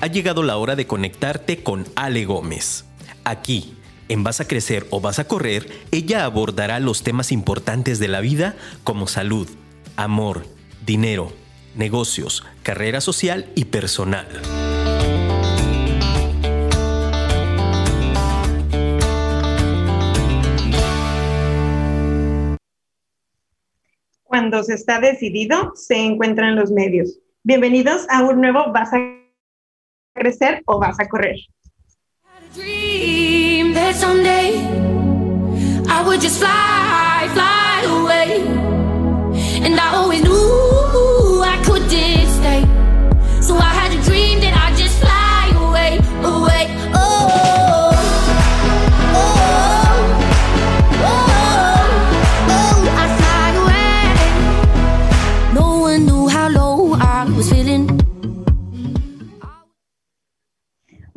ha llegado la hora de conectarte con Ale Gómez. Aquí, en Vas a Crecer o Vas a Correr, ella abordará los temas importantes de la vida como salud, amor, dinero, negocios, carrera social y personal. Cuando se está decidido, se encuentran los medios. Bienvenidos a un nuevo Vas a crecer o vas a correr. And I always knew I couldn't stay. So I had a dream that I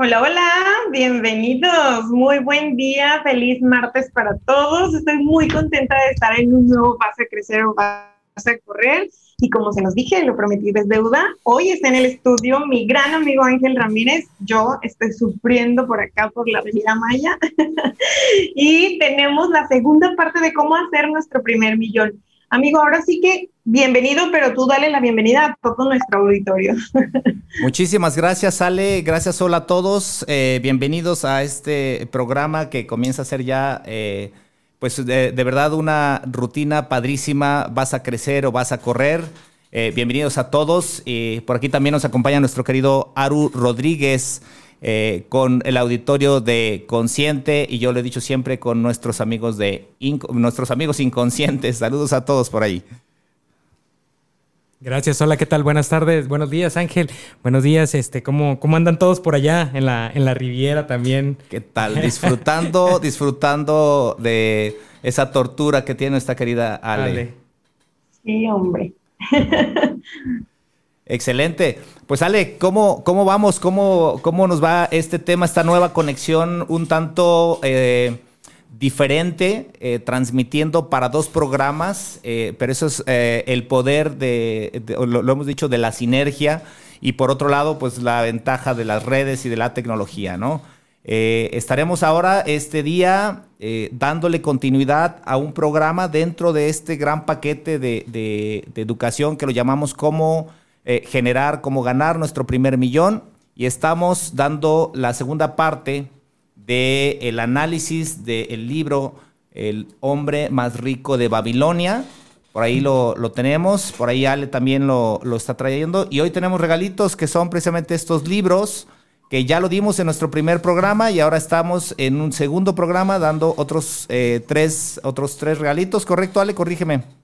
Hola, hola, bienvenidos. Muy buen día, feliz martes para todos. Estoy muy contenta de estar en un nuevo Vas a Crecer o Vas a Correr. Y como se nos dije, lo prometí es deuda. Hoy está en el estudio mi gran amigo Ángel Ramírez. Yo estoy sufriendo por acá por la Avenida Maya. y tenemos la segunda parte de cómo hacer nuestro primer millón. Amigo, ahora sí que bienvenido, pero tú dale la bienvenida a todo nuestro auditorio. Muchísimas gracias, Ale. Gracias, hola a todos. Eh, bienvenidos a este programa que comienza a ser ya, eh, pues de, verdad una rutina padrísima. Vas a crecer o vas a correr. Eh, bienvenidos a todos. Y por aquí también nos acompaña nuestro querido Aru Rodríguez. Con el auditorio de Consciente y yo lo he dicho siempre con nuestros amigos de nuestros amigos inconscientes. Saludos a todos por ahí. Gracias, hola, ¿qué tal? Buenas tardes, buenos días Ángel, buenos días, este, ¿cómo, cómo andan todos por allá en la, en la Riviera también? ¿Qué tal? Disfrutando, disfrutando de esa tortura que tiene esta querida Ale. Sí, hombre. Excelente. Pues Ale, ¿cómo, cómo vamos? ¿Cómo, ¿Cómo nos va este tema, esta nueva conexión un tanto... Eh, diferente, eh, transmitiendo para dos programas, eh, pero eso es el poder de, lo, hemos dicho, de la sinergia y por otro lado, pues la ventaja de las redes y de la tecnología, ¿no? estaremos ahora este día dándole continuidad a un programa dentro de este gran paquete de, de educación que lo llamamos cómo generar, cómo ganar nuestro primer millón y estamos dando la segunda parte del el análisis del libro El hombre más rico de Babilonia. Por ahí lo, tenemos, por ahí Ale también lo, está trayendo. Y hoy tenemos regalitos que son precisamente estos libros que ya lo dimos en nuestro primer programa y ahora estamos en un segundo programa dando otros, eh, tres, otros tres regalitos. ¿Correcto, Ale? Corrígeme.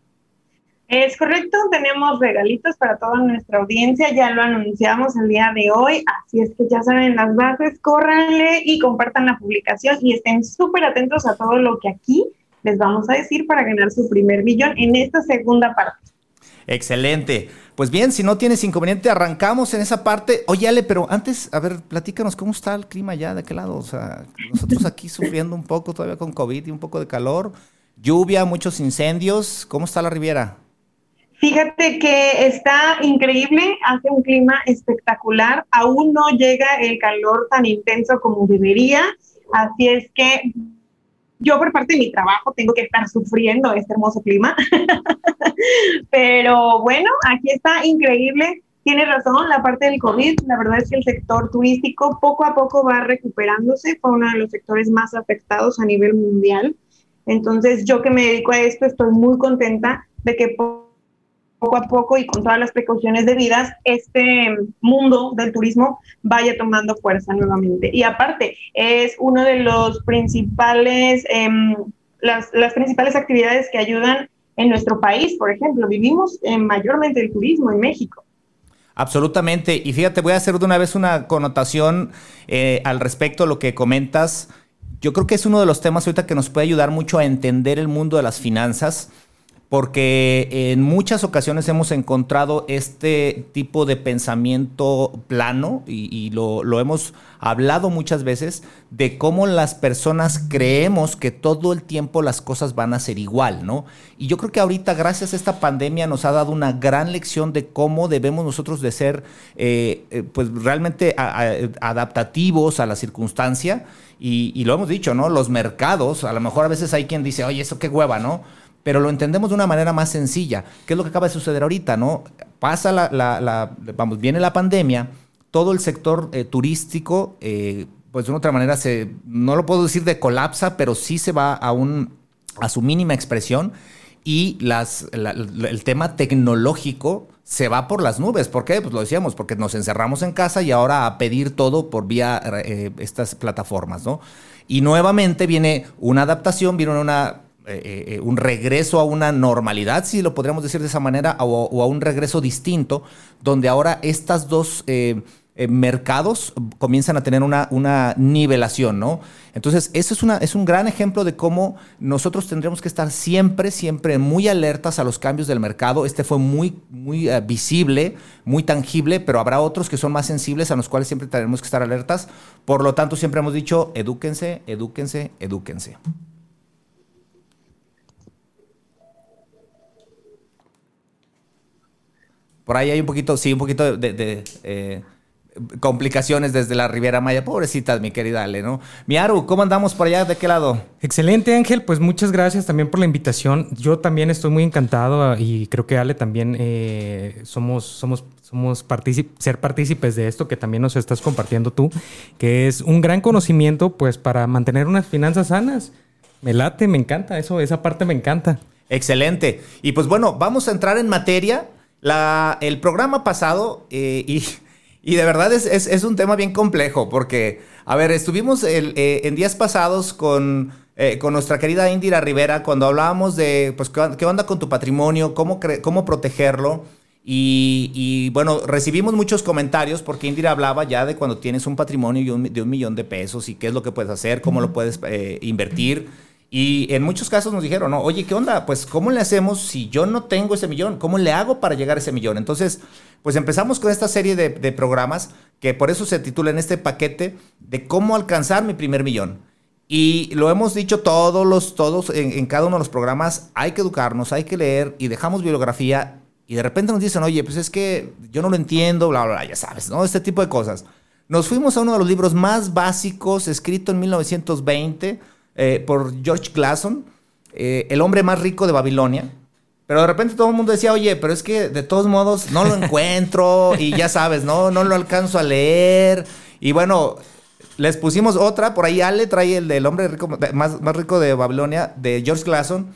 Es correcto, tenemos regalitos para toda nuestra audiencia, ya lo anunciamos el día de hoy, así es que ya saben las bases, córranle y compartan la publicación y estén súper atentos a todo lo que aquí les vamos a decir para ganar su primer millón en esta segunda parte. Excelente. Pues bien, si no tienes inconveniente, arrancamos en esa parte. Oye, Ale, pero antes, a ver, platícanos cómo está el clima ya de aquel lado. O sea, nosotros aquí sufriendo un poco todavía con COVID y un poco de calor, lluvia, muchos incendios. ¿Cómo está la Riviera? Fíjate que está increíble, hace un clima espectacular, aún no llega el calor tan intenso como debería, así es que yo por parte de mi trabajo tengo que estar sufriendo este hermoso clima, pero bueno, aquí está increíble, tiene razón, la parte del COVID, la verdad es que el sector turístico poco a poco va recuperándose, fue uno de los sectores más afectados a nivel mundial, entonces yo que me dedico a esto estoy muy contenta de que poco a poco y con todas las precauciones debidas, este mundo del turismo vaya tomando fuerza nuevamente. Y aparte, es uno de los principales, em, las, principales actividades que ayudan en nuestro país, por ejemplo. Vivimos en mayormente el turismo en México. Absolutamente. Y fíjate, voy a hacer de una vez una connotación eh, al respecto de lo que comentas. Yo creo que es uno de los temas ahorita que nos puede ayudar mucho a entender el mundo de las finanzas porque en muchas ocasiones hemos encontrado este tipo de pensamiento plano y, lo, hemos hablado muchas veces de cómo las personas creemos que todo el tiempo las cosas van a ser igual, ¿no? Y yo creo que ahorita gracias a esta pandemia nos ha dado una gran lección de cómo debemos nosotros de ser eh, eh, pues realmente adaptativos a la circunstancia y lo hemos dicho, ¿no? Los mercados, a lo mejor a veces hay quien dice, oye, eso qué hueva, ¿no? Pero lo entendemos de una manera más sencilla. ¿Qué es lo que acaba de suceder ahorita, no? Pasa la, vamos, viene la pandemia, todo el sector eh, turístico, eh, pues de una otra manera se, no lo puedo decir de colapsa, pero sí se va a un, a su mínima expresión y las, el tema tecnológico se va por las nubes. ¿Por qué? Pues lo decíamos, porque nos encerramos en casa y ahora a pedir todo por vía eh, estas plataformas, ¿no? Y nuevamente viene una adaptación, viene una eh, eh, eh, un regreso a una normalidad, si lo podríamos decir de esa manera, o, a un regreso distinto, donde ahora estas dos mercados comienzan a tener una, nivelación, ¿no? Entonces, eso es, es un gran ejemplo de cómo nosotros tendremos que estar siempre, siempre muy alertas a los cambios del mercado. Este fue muy, muy visible, muy tangible, pero habrá otros que son más sensibles a los cuales siempre tenemos que estar alertas. Por lo tanto, siempre hemos dicho, edúquense, edúquense, edúquense. Por ahí hay un poquito, sí, un poquito de, eh, complicaciones desde la Riviera Maya. Pobrecitas, mi querida Ale, ¿no? Miaru, ¿cómo andamos por allá? ¿De qué lado? Excelente, Ángel. Pues muchas gracias también por la invitación. Yo también estoy muy encantado ah, y creo que Ale también eh, somos, somos, somos ser partícipes de esto que también nos estás compartiendo tú, que es un gran conocimiento pues para mantener unas finanzas sanas. Me late, me encanta eso, esa parte me encanta. Excelente. Y pues bueno, vamos a entrar en materia. La, el programa pasado, eh, y, de verdad es, un tema bien complejo, porque, a ver, estuvimos eh, en días pasados con, eh, con nuestra querida Indira Rivera cuando hablábamos de, pues, qué onda con tu patrimonio, cómo, cómo protegerlo. Y, bueno, recibimos muchos comentarios porque Indira hablaba ya de cuando tienes un patrimonio de un millón de pesos y qué es lo que puedes hacer, cómo lo puedes invertir. Y en muchos casos nos dijeron, no, oye, ¿qué onda? Pues, ¿cómo le hacemos si yo no tengo ese millón? ¿Cómo le hago para llegar a ese millón? Entonces, pues empezamos con esta serie de, programas que por eso se titula en este paquete de cómo alcanzar mi primer millón. Y lo hemos dicho todos los, todos en, cada uno de los programas, hay que educarnos, hay que leer y dejamos bibliografía y de repente nos dicen, oye, pues es que yo no lo entiendo, bla, bla, bla, ya sabes, ¿no? Este tipo de cosas. Nos fuimos a uno de los libros más básicos, escrito en 1920 eh, por George Clason, eh, el hombre más rico de Babilonia. Pero de repente todo el mundo decía, oye, pero es que de todos modos no lo encuentro y ya sabes, no, no lo alcanzo a leer. Y bueno, les pusimos otra, por ahí Ale trae el del hombre rico, más, más rico de Babilonia, de George Clason.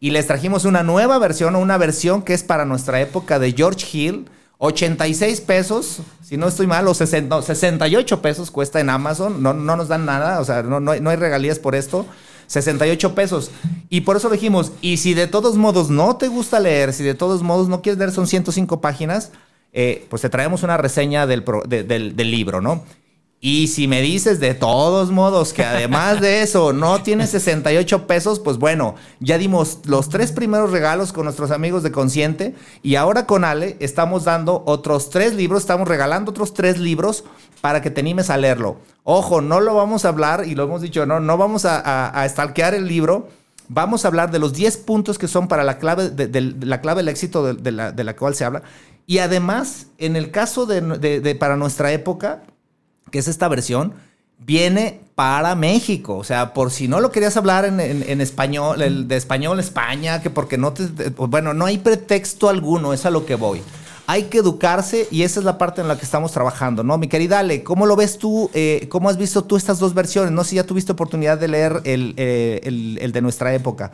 Y les trajimos una nueva versión, una versión que es para nuestra época de George Hill. 86 pesos, si no estoy mal, o 68 pesos cuesta en Amazon, no, no nos dan nada, o sea, no, no, hay, no hay regalías por esto. 68 pesos. Y por eso dijimos, y si de todos modos no te gusta leer, si de todos modos no quieres leer, son 105 páginas, eh, pues te traemos una reseña del, del, del libro, ¿no? Y si me dices de todos modos que además de eso no tienes 68 pesos, pues bueno, ya dimos los tres primeros regalos con nuestros amigos de Consciente y ahora con Ale estamos dando otros tres libros, estamos regalando otros tres libros para que te animes a leerlo. Ojo, no lo vamos a hablar y lo hemos dicho, no, no vamos a, a, el libro. Vamos a hablar de los 10 puntos que son para la clave, de, la clave del éxito de, la, de, la, cual se habla. Y además, en el caso de, para nuestra época, que es esta versión, viene para México. O sea, por si no lo querías hablar en, español, el de español España, que porque no te... Bueno, no hay pretexto alguno, es a lo que voy. Hay que educarse y esa es la parte en la que estamos trabajando, ¿no? Mi querida Ale, ¿cómo lo ves tú? Eh, ¿Cómo has visto tú estas dos versiones? No sé si ya tuviste oportunidad de leer el, eh, el de nuestra época.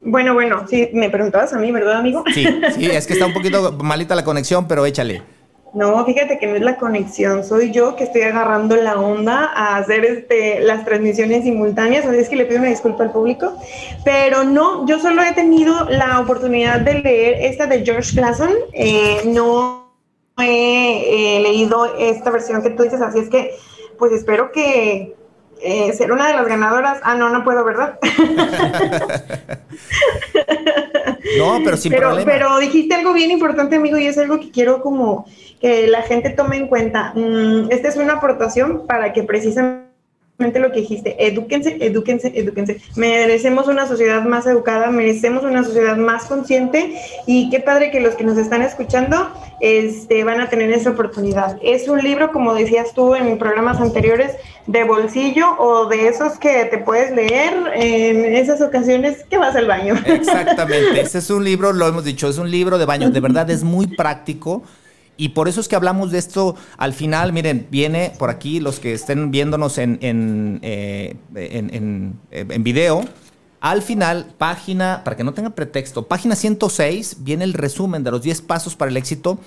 Bueno, bueno, sí, me preguntabas a mí, ¿verdad, amigo? Sí, sí, es que está un poquito malita la conexión, pero échale. No, fíjate que no es la conexión, soy yo que estoy agarrando la onda a hacer este, las transmisiones simultáneas, así es que le pido una disculpa al público, pero no, yo solo he tenido la oportunidad de leer esta de George Clason, eh, no he leído esta versión que tú dices, así es que pues espero que, eh, ser una de las ganadoras. Ah, no, no puedo, ¿verdad? no, pero sin pero, problema. Pero dijiste algo bien importante, amigo, y es algo que quiero como que la gente tome en cuenta. Mm, esta es una aportación para que precisamente lo que dijiste, edúquense, edúquense, edúquense. Merecemos una sociedad más educada, merecemos una sociedad más consciente y qué padre que los que nos están escuchando este, van a tener esa oportunidad. Es un libro, como decías tú en programas anteriores, de bolsillo o de esos que te puedes leer en esas ocasiones que vas al baño. Exactamente, ese es un libro, lo hemos dicho, es un libro de baño, de verdad es muy práctico. Y por eso es que hablamos de esto al final. Miren, viene por aquí los que estén viéndonos en, en, eh, en, en, video. Al final, página, para que no tenga pretexto, página 106 viene el resumen de los 10 pasos para el éxito.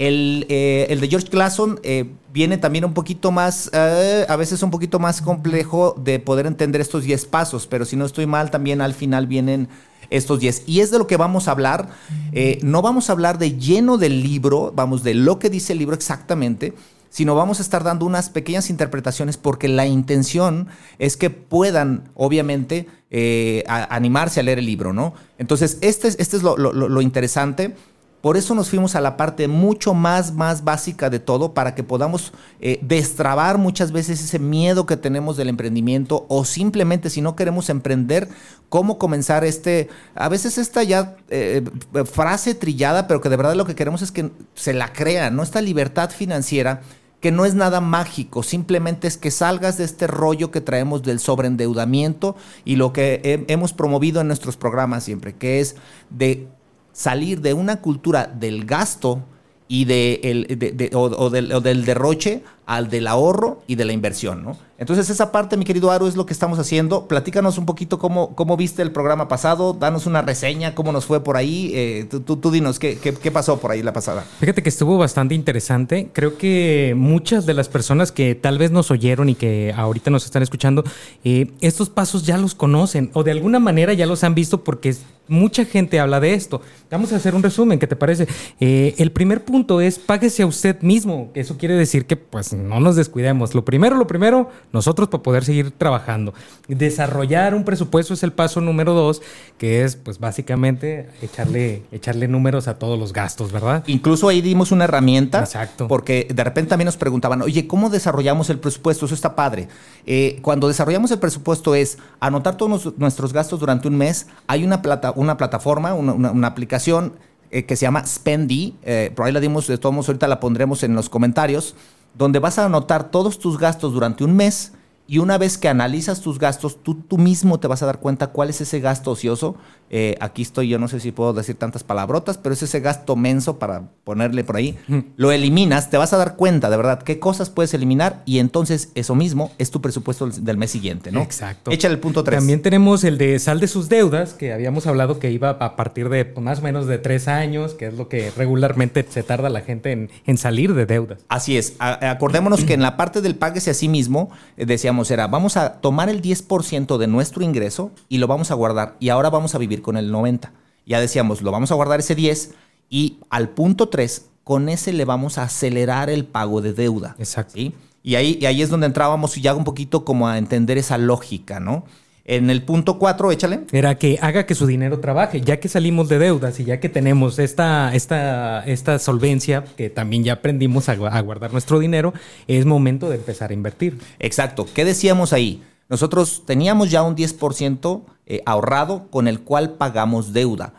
El, eh, el de George Clason eh, viene también un poquito más, a veces un poquito más complejo de poder entender estos 10 pasos, pero si no estoy mal, también al final vienen estos 10. Y es de lo que vamos a hablar. Eh, no vamos a hablar de lleno del libro, vamos, de lo que dice el libro exactamente, sino vamos a estar dando unas pequeñas interpretaciones porque la intención es que puedan, obviamente, eh, animarse a leer el libro, ¿no? Entonces, este es, este es lo, lo interesante. Por eso nos fuimos a la parte mucho más, más básica de todo para que podamos eh, destrabar muchas veces ese miedo que tenemos del emprendimiento o simplemente si no queremos emprender, cómo comenzar este, a veces esta ya eh, frase trillada, pero que de verdad lo que queremos es que se la crea, ¿no? Esta libertad financiera que no es nada mágico, simplemente es que salgas de este rollo que traemos del sobreendeudamiento y lo que hemos promovido en nuestros programas siempre, que es de salir de una cultura del gasto y de el, o, del, derroche al del ahorro y de la inversión, ¿no? Entonces esa parte, mi querido Aru, es lo que estamos haciendo. Platícanos un poquito cómo, cómo viste el programa pasado, danos una reseña, cómo nos fue por ahí. Eh, tú, tú, dinos, ¿qué, ¿qué, pasó por ahí la pasada? Fíjate que estuvo bastante interesante. Creo que muchas de las personas que tal vez nos oyeron y que ahorita nos están escuchando, eh, estos pasos ya los conocen o de alguna manera ya los han visto porque mucha gente habla de esto. Vamos a hacer un resumen, ¿qué te parece? Eh, el primer punto es páguese a usted mismo. Eso quiere decir que pues no nos descuidemos. Lo primero, lo primero, nosotros para poder seguir trabajando. Desarrollar un presupuesto es el paso número dos, que es pues básicamente echarle, echarle números a todos los gastos, ¿verdad? Incluso ahí dimos una herramienta. Exacto. Porque de repente también nos preguntaban, oye, ¿cómo desarrollamos el presupuesto? Eso está padre. Eh, cuando desarrollamos el presupuesto es anotar todos nuestros gastos durante un mes. Hay una plata una plataforma, una, aplicación eh, que se llama Spendy, eh, por ahí la dimos, de todos modos ahorita la pondremos en los comentarios, donde vas a anotar todos tus gastos durante un mes y una vez que analizas tus gastos, tú, tú mismo te vas a dar cuenta cuál es ese gasto ocioso. Eh, aquí estoy, yo no sé si puedo decir tantas palabrotas, pero es ese gasto menso para ponerle por ahí. Lo eliminas, te vas a dar cuenta de verdad qué cosas puedes eliminar y entonces eso mismo es tu presupuesto del mes siguiente, ¿no? Exacto. Échale el punto 3. También tenemos el de sal de sus deudas, que habíamos hablado que iba a partir de más o menos de tres años, que es lo que regularmente se tarda la gente en, en salir de deudas. Así es. acordémonos que en la parte del páguese a sí mismo, eh, decíamos, era, vamos a tomar el 10% de nuestro ingreso y lo vamos a guardar y ahora vamos a vivir con el 90%. Ya decíamos, lo vamos a guardar ese 10 y al punto 3, con ese le vamos a acelerar el pago de deuda. Exacto. Y, ahí, y ahí es donde entrábamos ya un poquito como a entender esa lógica, ¿no? En el punto 4, échale. Era que haga que su dinero trabaje, ya que salimos de deudas y ya que tenemos esta, esta, esta solvencia, que también ya aprendimos a, guardar nuestro dinero, es momento de empezar a invertir. Exacto. ¿Qué decíamos ahí? Nosotros teníamos ya un 10% eh, ahorrado con el cual pagamos deuda.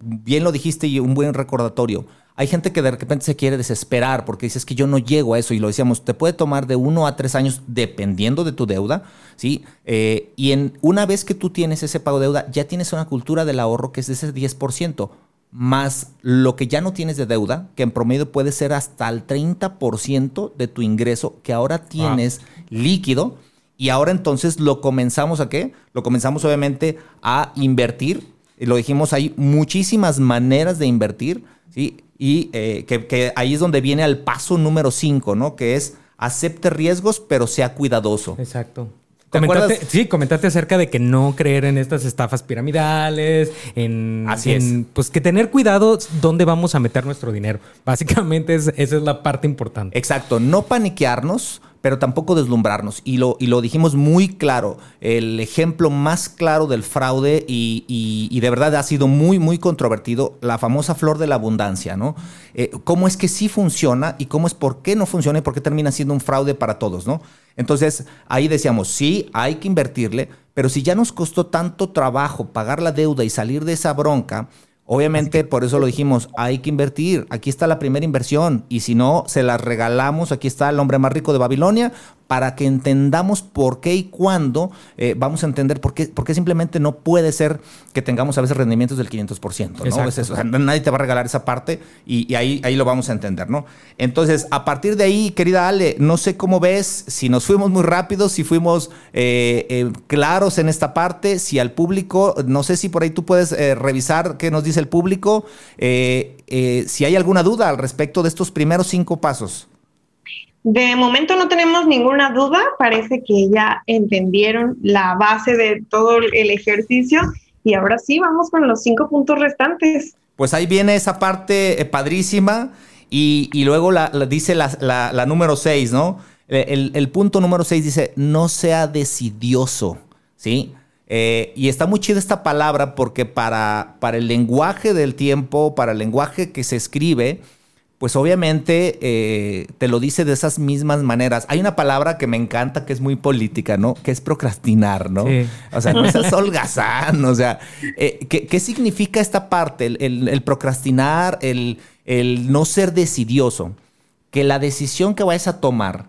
Bien lo dijiste y un buen recordatorio hay gente que de repente se quiere desesperar porque dices que yo no llego a eso y lo decíamos, te puede tomar de uno a tres años dependiendo de tu deuda, ¿sí? Eh, y en, una vez que tú tienes ese pago de deuda, ya tienes una cultura del ahorro que es de ese 10%, más lo que ya no tienes de deuda, que en promedio puede ser hasta el 30% de tu ingreso que ahora tienes líquido. Y ahora entonces lo comenzamos a qué? Lo comenzamos obviamente a invertir. Lo dijimos, hay muchísimas maneras de invertir, ¿sí? y eh, que, ahí es donde viene al paso número 5, ¿no? Que es acepte riesgos, pero sea cuidadoso. Exacto. Comentate, sí, comentate acerca de que no creer en estas estafas piramidales, en, Así es. pues que tener cuidado dónde vamos a meter nuestro dinero. Básicamente esa es la parte importante. Exacto, no paniquearnos, pero tampoco deslumbrarnos. Y lo, y lo dijimos muy claro, el ejemplo más claro del fraude y, de verdad ha sido muy, muy controvertido, la famosa flor de la abundancia, ¿no? Eh, ¿Cómo es que sí funciona y cómo es por qué no funciona y por qué termina siendo un fraude para todos, ¿no? Entonces, ahí decíamos, sí, hay que invertirle, pero si ya nos costó tanto trabajo pagar la deuda y salir de esa bronca, Obviamente, por eso lo dijimos, hay que invertir. Aquí está la primera inversión. Y si no, se la regalamos. Aquí está el hombre más rico de Babilonia para que entendamos por qué y cuándo eh, vamos a entender por qué, simplemente no puede ser que tengamos a veces rendimientos del 500%. ¿no? Es nadie te va a regalar esa parte y, ahí, ahí lo vamos a entender. ¿no? Entonces, a partir de ahí, querida Ale, no sé cómo ves, si nos fuimos muy rápido, si fuimos eh, eh, claros en esta parte, si al público, no sé si por ahí tú puedes revisar qué nos dice el público, si hay alguna duda al respecto de estos primeros cinco pasos. De momento no tenemos ninguna duda, parece que ya entendieron la base de todo el ejercicio y ahora sí vamos con los cinco puntos restantes. Pues ahí viene esa parte eh, padrísima y, luego la, dice la, número seis, ¿no? El, punto número seis dice, no sea decidioso, ¿sí? Eh, y está muy chida esta palabra porque para, para el lenguaje del tiempo, para el lenguaje que se escribe, pues obviamente eh, te lo dice de esas mismas maneras. Hay una palabra que me encanta que es muy política, ¿no? Que es procrastinar, ¿no? O sea, no es holgazán, o sea, eh, ¿qué, significa esta parte? El, procrastinar, el, no ser decidioso. Que la decisión que vayas a tomar,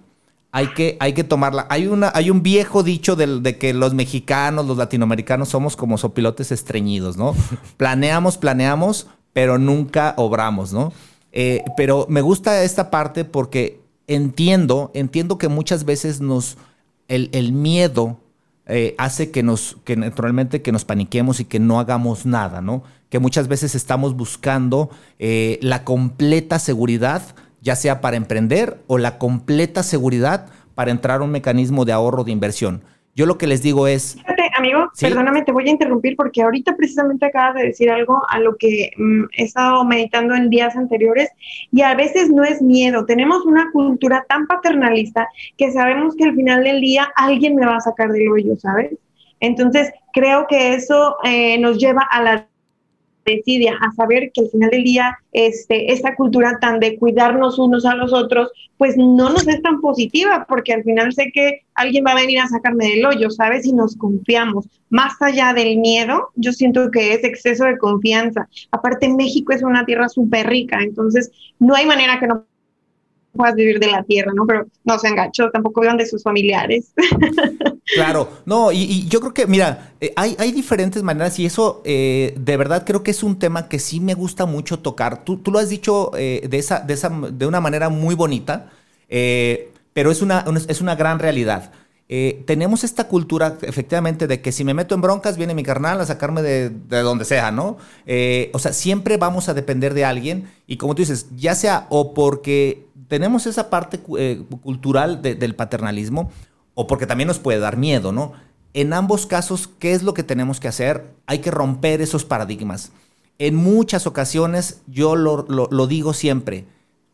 hay que, hay que tomarla. Hay, una, hay un viejo dicho de, de, que los mexicanos, los latinoamericanos somos como sopilotes estreñidos, ¿no? planeamos, planeamos, pero nunca obramos, ¿no? Eh, pero me gusta esta parte porque entiendo, entiendo que muchas veces nos, el, miedo eh, hace que nos, que naturalmente que nos paniquemos y que no hagamos nada, ¿no? Que muchas veces estamos buscando eh, la completa seguridad, ya sea para emprender o la completa seguridad para entrar a un mecanismo de ahorro de inversión. Yo lo que les digo es... Amigo, perdóname, te voy a interrumpir porque ahorita precisamente acabas de decir algo a lo que mm, he estado meditando en días anteriores y a veces no es miedo. Tenemos una cultura tan paternalista que sabemos que al final del día alguien me va a sacar del hoyo, ¿sabes? Entonces, creo que eso eh, nos lleva a la decidia a saber que al final del día este, esta cultura tan de cuidarnos unos a los otros, pues no nos es tan positiva, porque al final sé que alguien va a venir a sacarme del hoyo, ¿sabes? Y nos confiamos. Más allá del miedo, yo siento que es exceso de confianza. Aparte, México es una tierra súper rica, entonces no hay manera que no puedas vivir de la tierra, ¿no? Pero no se enganchó, tampoco vivan de sus familiares. Claro, no, y, yo creo que, mira, eh, hay, diferentes maneras y eso eh, de verdad creo que es un tema que sí me gusta mucho tocar. Tú, lo has dicho eh, de, esa, de, esa, de una manera muy bonita, pero es una, es una gran realidad. tenemos esta cultura, efectivamente, de que si me meto en broncas, viene mi carnal a sacarme de, de donde sea, ¿no? o sea, siempre vamos a depender de alguien y como tú dices, ya sea o porque tenemos esa parte cultural del paternalismo o porque también nos puede dar miedo, ¿no? En ambos casos, ¿qué es lo que tenemos que hacer? Hay que romper esos paradigmas. En muchas ocasiones, yo lo, digo siempre,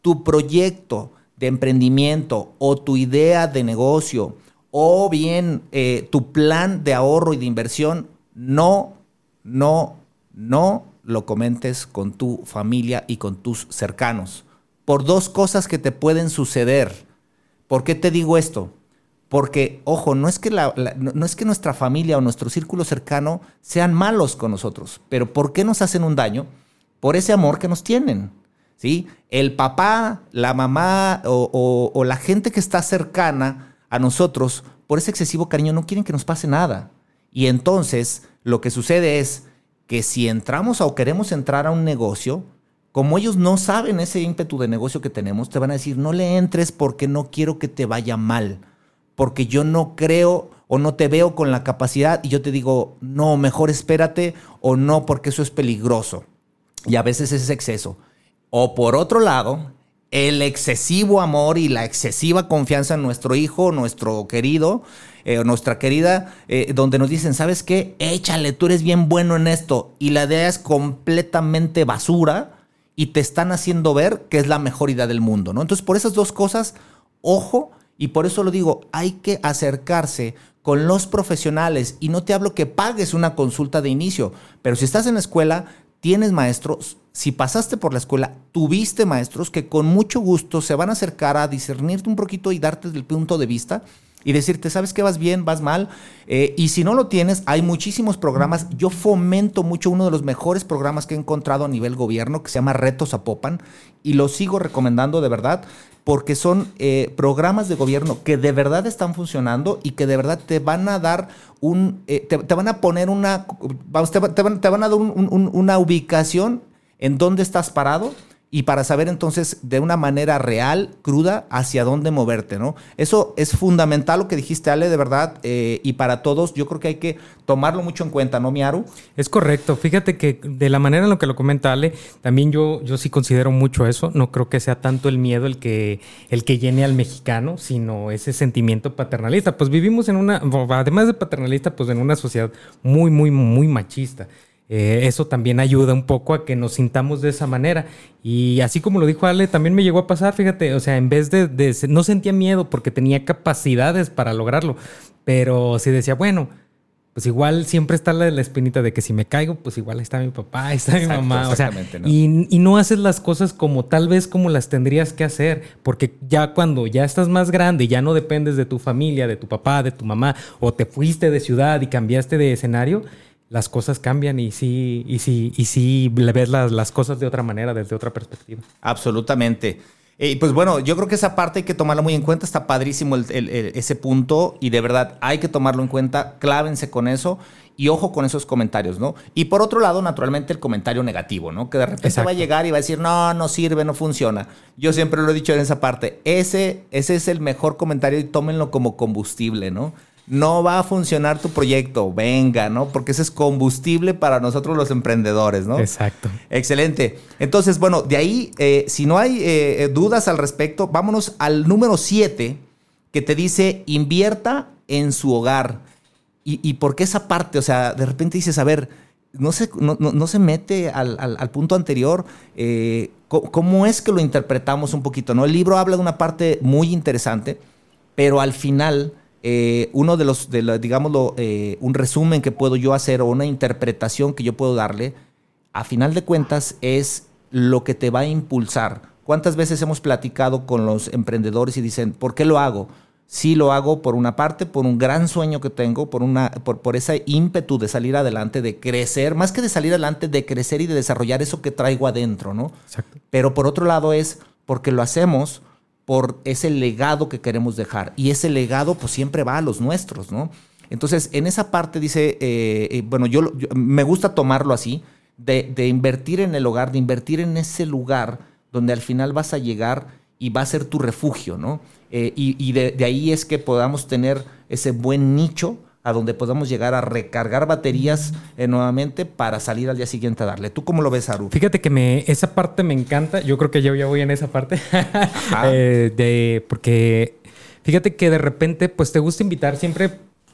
tu proyecto de emprendimiento o tu idea de negocio o bien eh, tu plan de ahorro y de inversión, no, no, no lo comentes con tu familia y con tus cercanos. Por dos cosas que te pueden suceder. ¿Por qué te digo esto? Porque, ojo, no es, que no es que nuestra familia o nuestro círculo cercano sean malos con nosotros, pero ¿por qué nos hacen un daño? Por ese amor que nos tienen. ¿sí? El papá, la mamá o, o la gente que está cercana a nosotros, por ese excesivo cariño, no quieren que nos pase nada. Y entonces lo que sucede es que si entramos o queremos entrar a un negocio, como ellos no saben ese ímpetu de negocio que tenemos, te van a decir, no le entres porque no quiero que te vaya mal porque yo no creo o no te veo con la capacidad y yo te digo, no, mejor espérate o no, porque eso es peligroso. Y a veces es exceso. O por otro lado, el excesivo amor y la excesiva confianza en nuestro hijo, nuestro querido, eh, nuestra querida, eh, donde nos dicen, ¿sabes qué? Échale, tú eres bien bueno en esto. Y la idea es completamente basura y te están haciendo ver que es la mejor idea del mundo, ¿no? Entonces, por esas dos cosas, ojo Y por eso lo digo, hay que acercarse con los profesionales. Y no te hablo que pagues una consulta de inicio, pero si estás en la escuela, tienes maestros, si pasaste por la escuela, tuviste maestros que con mucho gusto se van a acercar a discernirte un poquito y darte el punto de vista y decirte, ¿sabes qué vas bien, vas mal? Eh, y si no lo tienes, hay muchísimos programas. Yo fomento mucho uno de los mejores programas que he encontrado a nivel gobierno, que se llama Retos Zapopan, y lo sigo recomendando de verdad, porque son eh, programas de gobierno que de verdad están funcionando y que de verdad te van a dar un, eh, te, van a poner una, te, van, te van a dar una ubicación en dónde estás parado y para saber entonces de una manera real, cruda, hacia dónde moverte, ¿no? Eso es fundamental lo que dijiste, Ale, de verdad, eh, y para todos yo creo que hay que tomarlo mucho en cuenta, ¿no, Miaru? Es correcto. Fíjate que de la manera en lo que lo comenta Ale, también yo, yo sí considero mucho eso. No creo que sea tanto el miedo el que, el que llene al mexicano, sino ese sentimiento paternalista. Pues vivimos en una, además de paternalista, pues en una sociedad muy, muy, muy machista. Eh, eso también ayuda un poco a que nos sintamos de esa manera. Y así como lo dijo Ale, también me llegó a pasar, fíjate, o sea, en vez de, no sentía miedo porque tenía capacidades para lograrlo, pero sí decía, bueno, pues igual siempre está la, la espinita de que si me caigo, pues igual está mi papá, está mi mamá. O sea, Y, y, no haces las cosas como tal vez como las tendrías que hacer, porque ya cuando ya estás más grande, ya no dependes de tu familia, de tu papá, de tu mamá, o te fuiste de ciudad y cambiaste de escenario, las cosas cambian y sí, y sí, y sí le ves las, las cosas de otra manera, desde otra perspectiva. Absolutamente. Y pues bueno, yo creo que esa parte hay que tomarla muy en cuenta, está padrísimo ese punto y de verdad hay que tomarlo en cuenta, clávense con eso y ojo con esos comentarios, ¿no? Y por otro lado, naturalmente el comentario negativo, ¿no? Que de repente va a llegar y va a decir, no, no sirve, no funciona. Yo siempre lo he dicho en esa parte, ese, ese es el mejor comentario y tómenlo como combustible, ¿no? No va a funcionar tu proyecto, venga, ¿no? Porque ese es combustible para nosotros los emprendedores, ¿no? Exacto. Excelente. Entonces, bueno, de ahí, eh, si no hay eh, eh, dudas al respecto, vámonos al número 7, que te dice, invierta en su hogar. ¿Y, por qué esa parte? O sea, de repente dices, a ver, no se, no, se mete al, punto anterior. ¿Cómo es que lo interpretamos un poquito? ¿no? El libro habla de una parte muy interesante, pero al final eh, uno de los, de digámoslo, eh, un resumen que puedo yo hacer o una interpretación que yo puedo darle, a final de cuentas es lo que te va a impulsar. ¿Cuántas veces hemos platicado con los emprendedores y dicen, ¿por qué lo hago? Sí lo hago por una parte, por un gran sueño que tengo, por, una, por, por ese ímpetu de salir adelante, de crecer, más que de salir adelante, de crecer y de desarrollar eso que traigo adentro, ¿no? Exacto. Pero por otro lado es porque lo hacemos por ese legado que queremos dejar. Y ese legado pues siempre va a los nuestros, ¿no? Entonces, en esa parte dice, eh, eh, bueno, yo, me gusta tomarlo así, de, invertir en el hogar, de invertir en ese lugar donde al final vas a llegar y va a ser tu refugio, ¿no? Eh, y, de, de, ahí es que podamos tener ese buen nicho a donde podamos llegar a recargar baterías eh, nuevamente para salir al día siguiente a darle. ¿Tú cómo lo ves, Aru? Fíjate que me, esa parte me encanta. Yo creo que yo ya voy en esa parte. Eh, de, porque fíjate que de repente, pues te gusta invitar siempre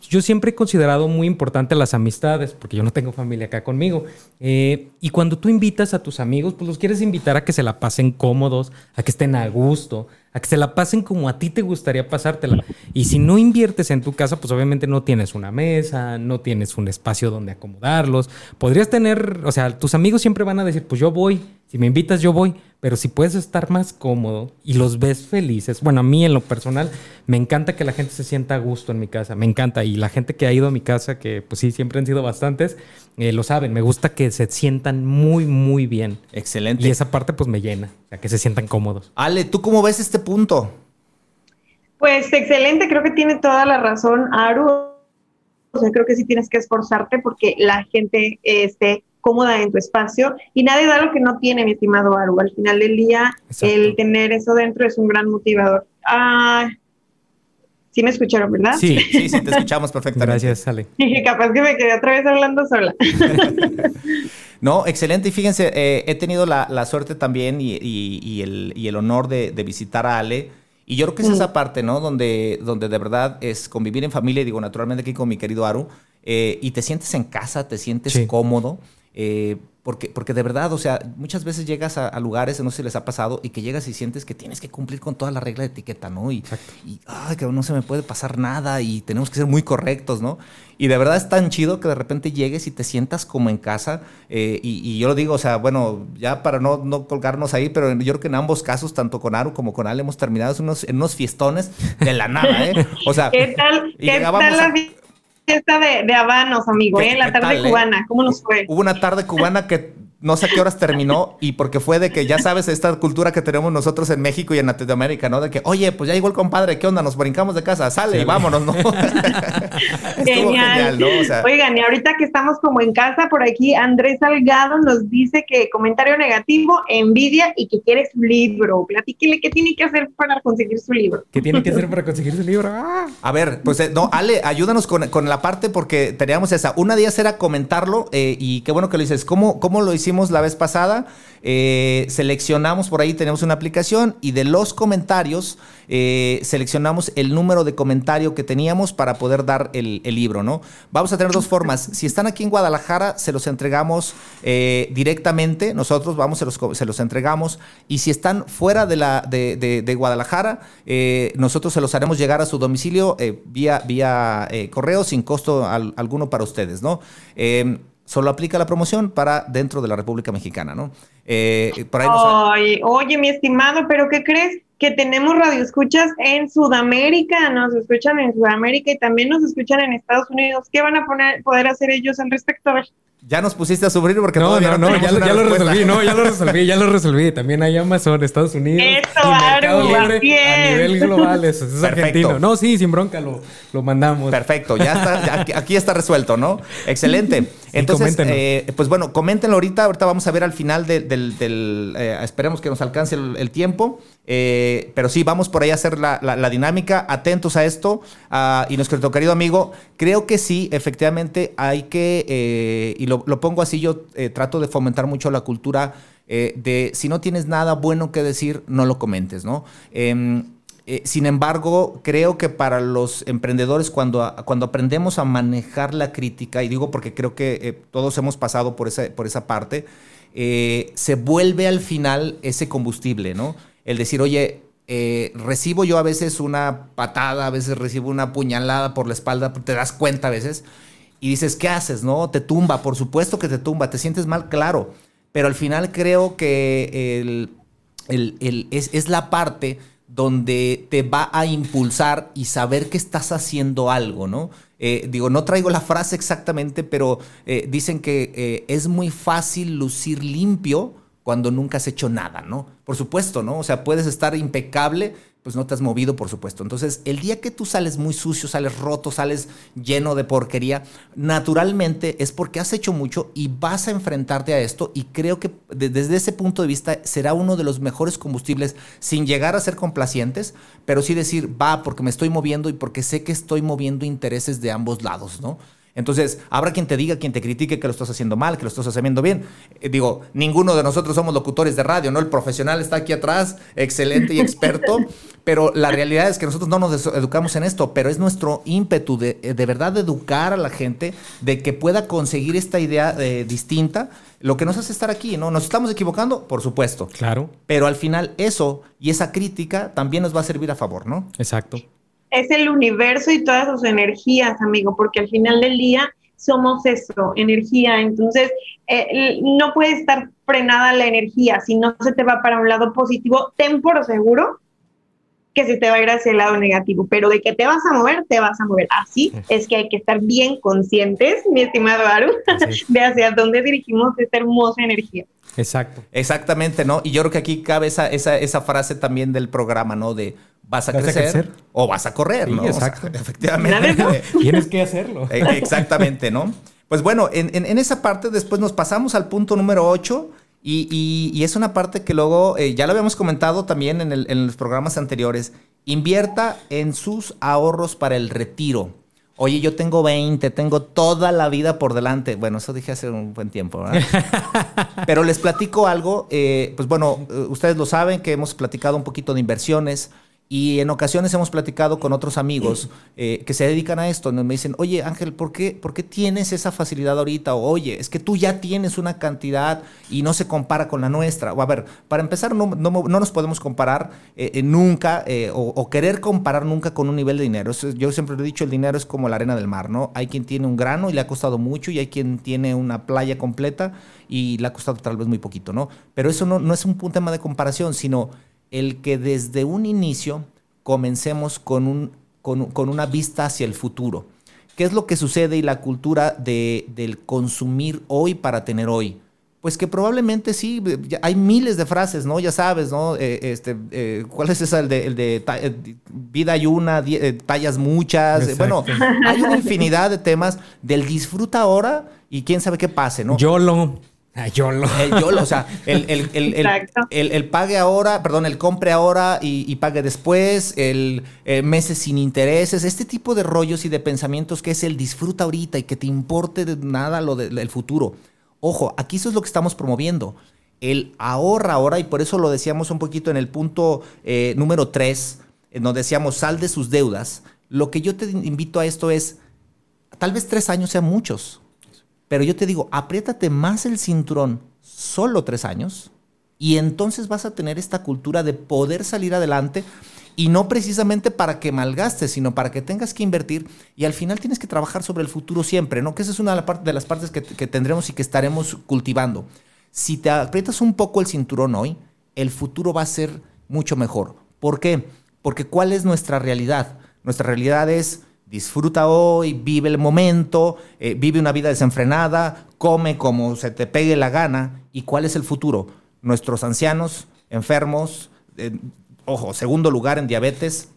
yo siempre he considerado muy importante las amistades, porque yo no tengo familia acá conmigo. Eh, y cuando tú invitas a tus amigos, pues los quieres invitar a que se la pasen cómodos, a que estén a gusto, a que se la pasen como a ti te gustaría pasártela. Y si no inviertes en tu casa, pues obviamente no tienes una mesa, no tienes un espacio donde acomodarlos. Podrías tener, o sea, tus amigos siempre van a decir, pues yo voy, si me invitas yo voy, pero si puedes estar más cómodo y los ves felices, bueno, a mí en lo personal me encanta que la gente se sienta a gusto en mi casa, me encanta. Y la gente que ha ido a mi casa, que pues sí, siempre han sido bastantes, eh, lo saben, me gusta que se sientan muy, muy bien. Excelente. Y esa parte pues me llena, o sea, que se sientan cómodos. Ale, ¿tú cómo ves este punto? Pues excelente, creo que tiene toda la razón, Aru. O sea, creo que sí tienes que esforzarte porque la gente esté cómoda en tu espacio y nadie da lo que no tiene, mi estimado Aru. Al final del día, el tener eso dentro es un gran motivador. Ah, sí me escucharon, ¿verdad? Sí, sí, sí, te escuchamos perfectamente. Gracias, Ale. Y capaz que me quedé otra vez hablando sola. no, excelente. Y fíjense, eh, he tenido la, suerte también y, el, honor de, visitar a Ale. Y yo creo que es esa parte, ¿no? Donde, donde de verdad es convivir en familia, y digo, naturalmente aquí con mi querido Aru, eh, y te sientes en casa, te sientes cómodo. Eh, porque, porque de verdad, o sea, muchas veces llegas a, lugares, no sé si les ha pasado, y que llegas y sientes que tienes que cumplir con toda la regla de etiqueta, ¿no? Y, y ay, que no se me puede pasar nada y tenemos que ser muy correctos, ¿no? Y de verdad es tan chido que de repente llegues y te sientas como en casa. Eh, y, yo lo digo, o sea, bueno, ya para no, no colgarnos ahí, pero yo creo que en ambos casos, tanto con Aru como con Ale, hemos terminado en unos, en unos fiestones de la nada, ¿eh? O sea, ¿qué tal, ¿qué tal la fiesta de, de Habanos, amigo? ¿eh? La tarde eh? cubana, ¿cómo nos fue? Hubo una tarde cubana que no sé a qué horas terminó y porque fue de que ya sabes esta cultura que tenemos nosotros en México y en Latinoamérica, ¿no? De que, oye, pues ya llegó el compadre, ¿qué onda? Nos brincamos de casa, sale y vámonos, ¿no? genial. ¿no? Oigan, y ahorita que estamos como en casa, por aquí Andrés Salgado nos dice que comentario negativo, envidia y que quiere su libro. Platíquele qué tiene que hacer para conseguir su libro. ¿Qué tiene que hacer para conseguir su libro? Ah. A ver, pues eh, no, Ale, ayúdanos con, la parte porque teníamos esa. Una día era comentarlo eh, y qué bueno que lo dices. ¿Cómo, cómo lo hicimos? La vez pasada. Eh, seleccionamos por ahí, tenemos una aplicación y de los comentarios eh, seleccionamos el número de comentario que teníamos para poder dar el, libro, ¿no? Vamos a tener dos formas. Si están aquí en Guadalajara, se los entregamos eh, directamente, nosotros vamos, se los, se los, entregamos. Y si están fuera de, la, de, Guadalajara, nosotros se los haremos llegar a su domicilio vía, vía correo sin costo alguno para ustedes, ¿no? Solo aplica la promoción para dentro de la República Mexicana, ¿no? Eh, oye, mi estimado, pero ¿qué crees? Que tenemos radioescuchas en Sudamérica, nos escuchan en Sudamérica y también nos escuchan en Estados Unidos. ¿Qué van a poner, poder hacer ellos al respecto? Ya nos pusiste a sufrir porque no, no, no, ya, lo resolví, no, ya lo resolví, ya lo resolví. También hay Amazon, Estados Unidos. Eso, Mercado Libre a nivel global, eso, es argentino. No, sí, sin bronca lo, lo mandamos. Perfecto, ya está, aquí, está resuelto, ¿no? Excelente. Entonces, eh, pues bueno, coméntenlo ahorita, ahorita vamos a ver al final del, eh, esperemos que nos alcance el, tiempo. Eh, pero sí, vamos por ahí a hacer la, dinámica. Atentos a esto. Uh, y nuestro querido amigo, creo que sí, efectivamente hay que, y lo, pongo así, yo trato de fomentar mucho la cultura de si no tienes nada bueno que decir, no lo comentes, ¿no? Em, sin embargo, creo que para los emprendedores, cuando, cuando aprendemos a manejar la crítica, y digo porque creo que todos hemos pasado por esa, por esa parte, eh, se vuelve al final ese combustible, ¿no? El decir, oye, eh, recibo yo a veces una patada, a veces recibo una puñalada por la espalda, te das cuenta a veces, y dices, ¿qué haces? ¿No? Te tumba, por supuesto que te tumba, te sientes mal, claro, pero al final creo que es, es la parte donde te va a impulsar y saber que estás haciendo algo, ¿no? Eh, digo, no traigo la frase exactamente, pero eh, dicen que eh, es muy fácil lucir limpio cuando nunca has hecho nada, ¿no? Por supuesto, ¿no? O sea, puedes estar impecable, pues no te has movido, por supuesto. Entonces, el día que tú sales muy sucio, sales roto, sales lleno de porquería, naturalmente es porque has hecho mucho y vas a enfrentarte a esto y creo que desde ese punto de vista será uno de los mejores combustibles sin llegar a ser complacientes, pero sí decir, va, porque me estoy moviendo y porque sé que estoy moviendo intereses de ambos lados, ¿no? Entonces, habrá quien te diga, quien te critique que lo estás haciendo mal, que lo estás haciendo bien. Eh, digo, ninguno de nosotros somos locutores de radio, ¿no? El profesional está aquí atrás, excelente y experto, pero la realidad es que nosotros no nos educamos en esto, pero es nuestro ímpetu de, eh, de verdad de educar a la gente de que pueda conseguir esta idea eh, distinta, lo que nos hace estar aquí, ¿no? ¿Nos estamos equivocando? Por supuesto. Claro. Pero al final eso y esa crítica también nos va a servir a favor, ¿no? Exacto es el universo y todas sus energías, amigo, porque al final del día somos eso, energía. Entonces, eh, no puede estar frenada la energía. Si no se te va para un lado positivo, ten por seguro que se te va a ir hacia el lado negativo, pero de que te vas a mover, te vas a mover. Así es que hay que estar bien conscientes, mi estimado Aru, de hacia dónde dirigimos esta hermosa energía. Exacto. Exactamente, ¿no? Y yo creo que aquí cabe esa, esa, esa frase también del programa, ¿no? De vas a, crecer, o vas a correr, ¿no? Exacto. efectivamente. Tienes que hacerlo. Eh, exactamente, ¿no? Pues bueno, en, esa parte después nos pasamos al punto número 8 y, es una parte que luego, eh, ya lo habíamos comentado también en, en los programas anteriores, invierta en sus ahorros para el retiro. Oye, yo tengo 20, tengo toda la vida por delante. Bueno, eso dije hace un buen tiempo, ¿verdad? Pero les platico algo. Eh, pues bueno, ustedes lo saben que hemos platicado un poquito de inversiones Y en ocasiones hemos platicado con otros amigos eh, que se dedican a esto. Me dicen, oye Ángel, ¿por qué, ¿por qué tienes esa facilidad ahorita? O oye, es que tú ya tienes una cantidad y no se compara con la nuestra. O a ver, para empezar, no, no, no nos podemos comparar eh, eh, nunca o, o, querer comparar nunca con un nivel de dinero. Yo siempre he dicho, el dinero es como la arena del mar, ¿no? Hay quien tiene un grano y le ha costado mucho y hay quien tiene una playa completa y le ha costado tal vez muy poquito, ¿no? Pero eso no, no es un tema de comparación, sino el que desde un inicio comencemos con, un, con, una vista hacia el futuro. ¿Qué es lo que sucede y la cultura de, del consumir hoy para tener hoy? Pues que probablemente sí, hay miles de frases, ¿no? Ya sabes, ¿no? Eh, este, eh, ¿Cuál es esa? El de, el de eh, vida hay una, tallas muchas. Bueno, hay una infinidad de temas del disfruta ahora y quién sabe qué pase, ¿no? YOLO. Ah, YOLO. El YOLO, o sea, el, el, pague ahora, perdón, el compre ahora y, pague después, el eh, meses sin intereses, este tipo de rollos y de pensamientos que es el disfruta ahorita y que te importe de nada lo del futuro. Ojo, aquí eso es lo que estamos promoviendo. El ahorra ahora, y por eso lo decíamos un poquito en el punto eh, número 3, en donde decíamos sal de sus deudas. Lo que yo te invito a esto es, tal vez tres años sean muchos, pero yo te digo, apriétate más el cinturón solo tres años y entonces vas a tener esta cultura de poder salir adelante y no precisamente para que malgastes, sino para que tengas que invertir y al final tienes que trabajar sobre el futuro siempre, ¿no? Que esa es una de las partes que, que tendremos y que estaremos cultivando. Si te aprietas un poco el cinturón hoy, el futuro va a ser mucho mejor. ¿Por qué? Porque ¿cuál es nuestra realidad? Nuestra realidad es disfruta hoy, vive el momento, eh, vive una vida desenfrenada, come como se te pegue la gana. ¿Y cuál es el futuro? Nuestros ancianos, enfermos, ojo, segundo lugar en diabetes,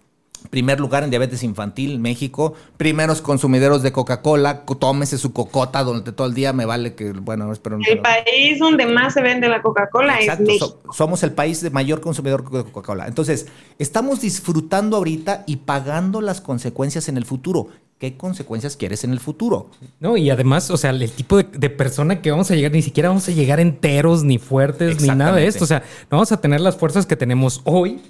Primer lugar en diabetes infantil, México. Primeros consumidores de Coca-Cola. Tómese su cocota durante todo el día. Me vale que, bueno, espero. El país donde más se vende la Coca-Cola es México. somos el país de mayor consumidor de Coca-Cola. Entonces, estamos disfrutando ahorita y pagando las consecuencias en el futuro. ¿Qué consecuencias quieres en el futuro? No, y además, o sea, el tipo de, persona que vamos a llegar, ni siquiera vamos a llegar enteros, ni fuertes, ni nada de esto. O sea, no vamos a tener las fuerzas que tenemos hoy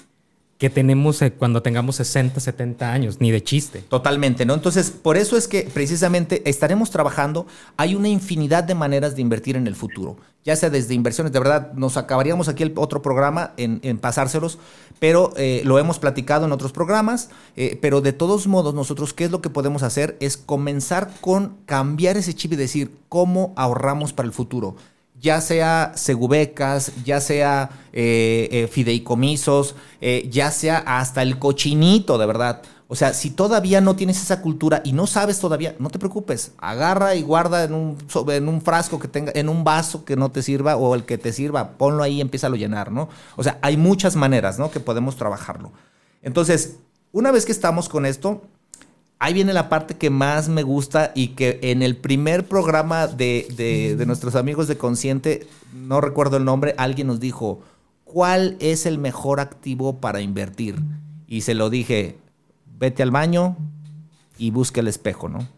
que tenemos eh, cuando tengamos 60, 70 años, ni de chiste. Totalmente, ¿no? Entonces, por eso es que precisamente estaremos trabajando. Hay una infinidad de maneras de invertir en el futuro, ya sea desde inversiones, de verdad, nos acabaríamos aquí el otro programa en, pasárselos, pero eh, lo hemos platicado en otros programas, eh, pero de todos modos, nosotros, ¿qué es lo que podemos hacer? Es comenzar con cambiar ese chip y decir, ¿cómo ahorramos para el futuro? Ya sea segubecas, ya sea eh, eh, fideicomisos, eh, ya sea hasta el cochinito, de verdad. O sea, si todavía no tienes esa cultura y no sabes todavía, no te preocupes. Agarra y guarda en un, en un frasco que tenga, en un vaso que no te sirva o el que te sirva, ponlo ahí y empieza a llenar, ¿no? O sea, hay muchas maneras, ¿no? Que podemos trabajarlo. Entonces, una vez que estamos con esto, ahí viene la parte que más me gusta y que en el primer programa de, nuestros amigos de Consciente, no recuerdo el nombre, alguien nos dijo, ¿cuál es el mejor activo para invertir? Y se lo dije, vete al baño y busca el espejo, ¿no?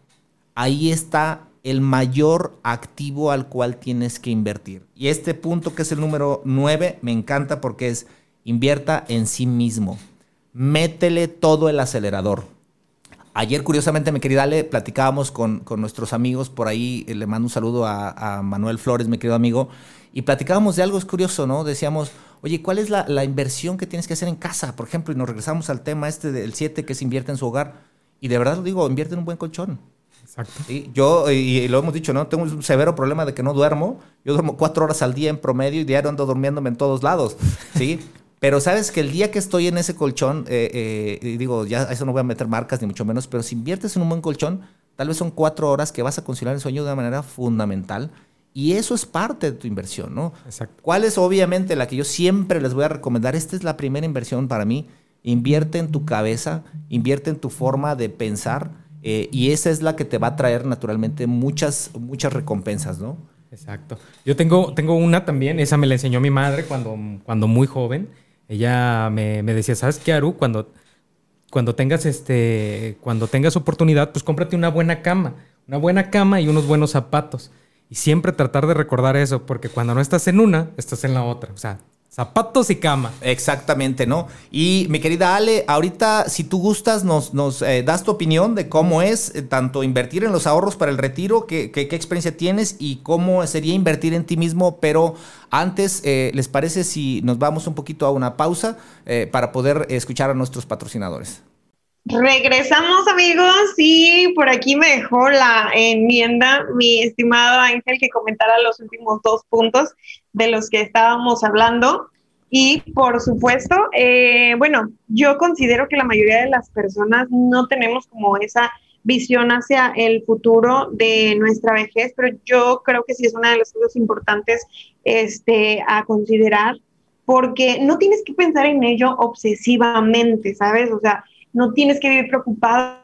Ahí está el mayor activo al cual tienes que invertir. Y este punto que es el número 9 me encanta porque es invierta en sí mismo. Métele todo el acelerador Ayer, curiosamente, mi querida Ale, platicábamos con, nuestros amigos por ahí. Eh, le mando un saludo a, Manuel Flores, mi querido amigo. Y platicábamos de algo es curioso, ¿no? Decíamos, oye, ¿cuál es la, inversión que tienes que hacer en casa? Por ejemplo, y nos regresamos al tema este del 7 que se invierte en su hogar. Y de verdad lo digo, invierte en un buen colchón. Exacto. Yo, y, lo hemos dicho, ¿no? Tengo un severo problema de que no duermo. Yo duermo cuatro horas al día en promedio y diario ando durmiéndome en todos lados. ¿Sí? Pero sabes que el día que estoy en ese colchón, eh, eh, digo, ya eso no voy a meter marcas ni mucho menos, pero si inviertes en un buen colchón, tal vez son cuatro horas que vas a conciliar el sueño de una manera fundamental. Y eso es parte de tu inversión, ¿no? Exacto. ¿Cuál es obviamente la que yo siempre les voy a recomendar? Esta es la primera inversión para mí. Invierte en tu cabeza, invierte en tu forma de pensar eh, y esa es la que te va a traer naturalmente muchas, muchas recompensas, ¿no? Exacto. Yo tengo, tengo una también, esa me la enseñó mi madre cuando, cuando muy joven ella me, decía, ¿sabes qué, Aru? Cuando, cuando tengas este, cuando tengas oportunidad, pues cómprate una buena cama, una buena cama y unos buenos zapatos. Y siempre tratar de recordar eso, porque cuando no estás en una, estás en la otra. O sea, Zapatos y cama. Exactamente, ¿no? Y mi querida Ale, ahorita si tú gustas, nos, nos eh, das tu opinión de cómo es eh, tanto invertir en los ahorros para el retiro, qué, qué, experiencia tienes y cómo sería invertir en ti mismo. Pero antes, eh, ¿les parece si nos vamos un poquito a una pausa para poder escuchar a nuestros patrocinadores? Regresamos amigos y por aquí me dejó la enmienda mi estimado Ángel que comentara los últimos dos puntos de los que estábamos hablando. Y por supuesto, eh, bueno, yo considero que la mayoría de las personas no tenemos como esa visión hacia el futuro de nuestra vejez, pero yo creo que sí es una de las cosas importantes este, a considerar, porque no tienes que pensar en ello obsesivamente, ¿sabes? O sea, no tienes que vivir preocupado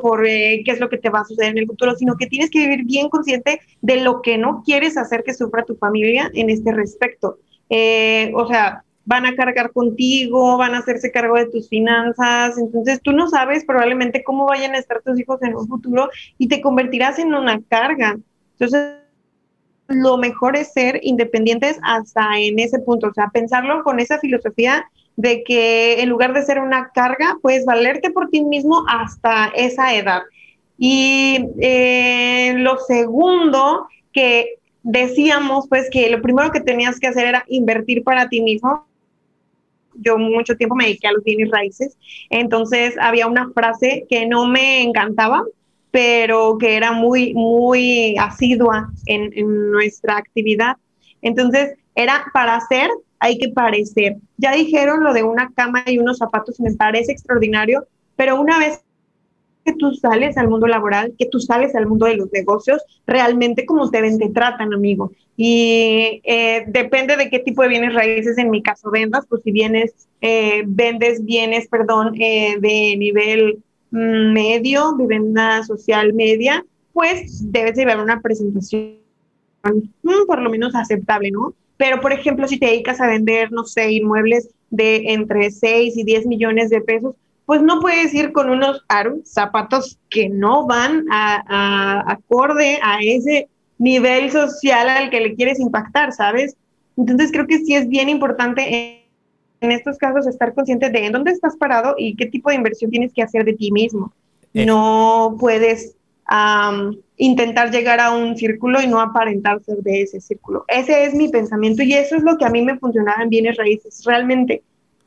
por eh, qué es lo que te va a suceder en el futuro, sino que tienes que vivir bien consciente de lo que no quieres hacer que sufra tu familia en este respecto. Eh, o sea, van a cargar contigo, van a hacerse cargo de tus finanzas, entonces tú no sabes probablemente cómo vayan a estar tus hijos en un futuro y te convertirás en una carga. Entonces, lo mejor es ser independientes hasta en ese punto, o sea, pensarlo con esa filosofía de que en lugar de ser una carga, puedes valerte por ti mismo hasta esa edad. Y eh, lo segundo que decíamos, pues que lo primero que tenías que hacer era invertir para ti mismo. Yo mucho tiempo me dediqué a los bienes raíces, entonces había una frase que no me encantaba, pero que era muy, muy asidua en, en nuestra actividad. Entonces, era para hacer hay que parecer. Ya dijeron lo de una cama y unos zapatos, me parece extraordinario, pero una vez que tú sales al mundo laboral, que tú sales al mundo de los negocios, realmente como te ven, te tratan, amigo. Y eh, depende de qué tipo de bienes raíces, en mi caso vendas, pues si vienes, eh, vendes bienes, perdón, eh, de nivel mm, medio, vivienda social media, pues debes llevar una presentación mm, por lo menos aceptable, ¿no? Pero, por ejemplo, si te dedicas a vender, no sé, inmuebles de entre 6 y 10 millones de pesos, pues no puedes ir con unos zapatos que no van a, acorde a ese nivel social al que le quieres impactar, ¿sabes? Entonces creo que sí es bien importante en, estos casos estar consciente de en dónde estás parado y qué tipo de inversión tienes que hacer de ti mismo. Eh. No puedes intentar llegar a un círculo y no aparentar ser de ese círculo. Ese es mi pensamiento y eso es lo que a mí me funcionaba en bienes raíces. Realmente,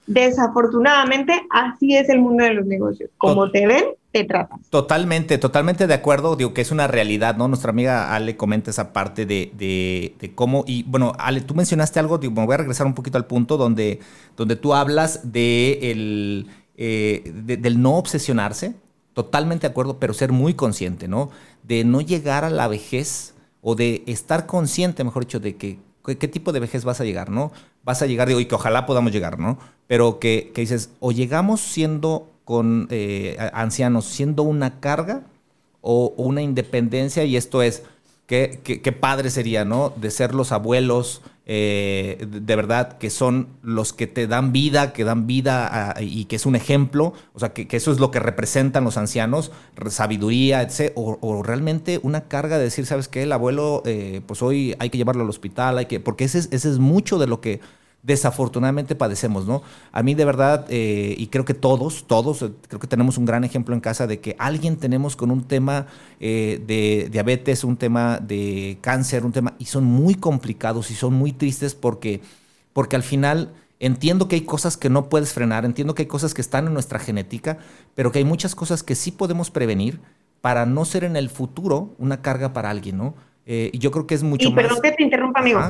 desafortunadamente, así es el mundo de los negocios. Como te ven, te tratan. Totalmente, totalmente de acuerdo. Digo que es una realidad, ¿no? Nuestra amiga Ale comenta esa parte de, de, cómo. Y bueno, Ale, tú mencionaste algo, digo, me voy a regresar un poquito al punto donde, donde tú hablas de el, eh, del no obsesionarse Totalmente de acuerdo, pero ser muy consciente, ¿no? De no llegar a la vejez o de estar consciente, mejor dicho, de que qué tipo de vejez vas a llegar, ¿no? Vas a llegar, digo, y que ojalá podamos llegar, ¿no? Pero que, dices, o llegamos siendo con eh, ancianos, siendo una carga o, una independencia, y esto es, qué, qué padre sería, ¿no? De ser los abuelos, eh, de verdad, que son los que te dan vida, que dan vida y que es un ejemplo, o sea, que, eso es lo que representan los ancianos, sabiduría, etc. O, realmente una carga de decir, ¿sabes qué? El abuelo, eh, pues hoy hay que llevarlo al hospital, hay que, porque ese ese es mucho de lo que desafortunadamente padecemos, ¿no? A mí de verdad, eh, y creo que todos, todos, eh, creo que tenemos un gran ejemplo en casa de que alguien tenemos con un tema eh, de diabetes, un tema de cáncer, un tema, y son muy complicados y son muy tristes porque, porque al final entiendo que hay cosas que no puedes frenar, entiendo que hay cosas que están en nuestra genética, pero que hay muchas cosas que sí podemos prevenir para no ser en el futuro una carga para alguien, ¿no? y yo creo que es mucho y Perdón que te interrumpa, amigo.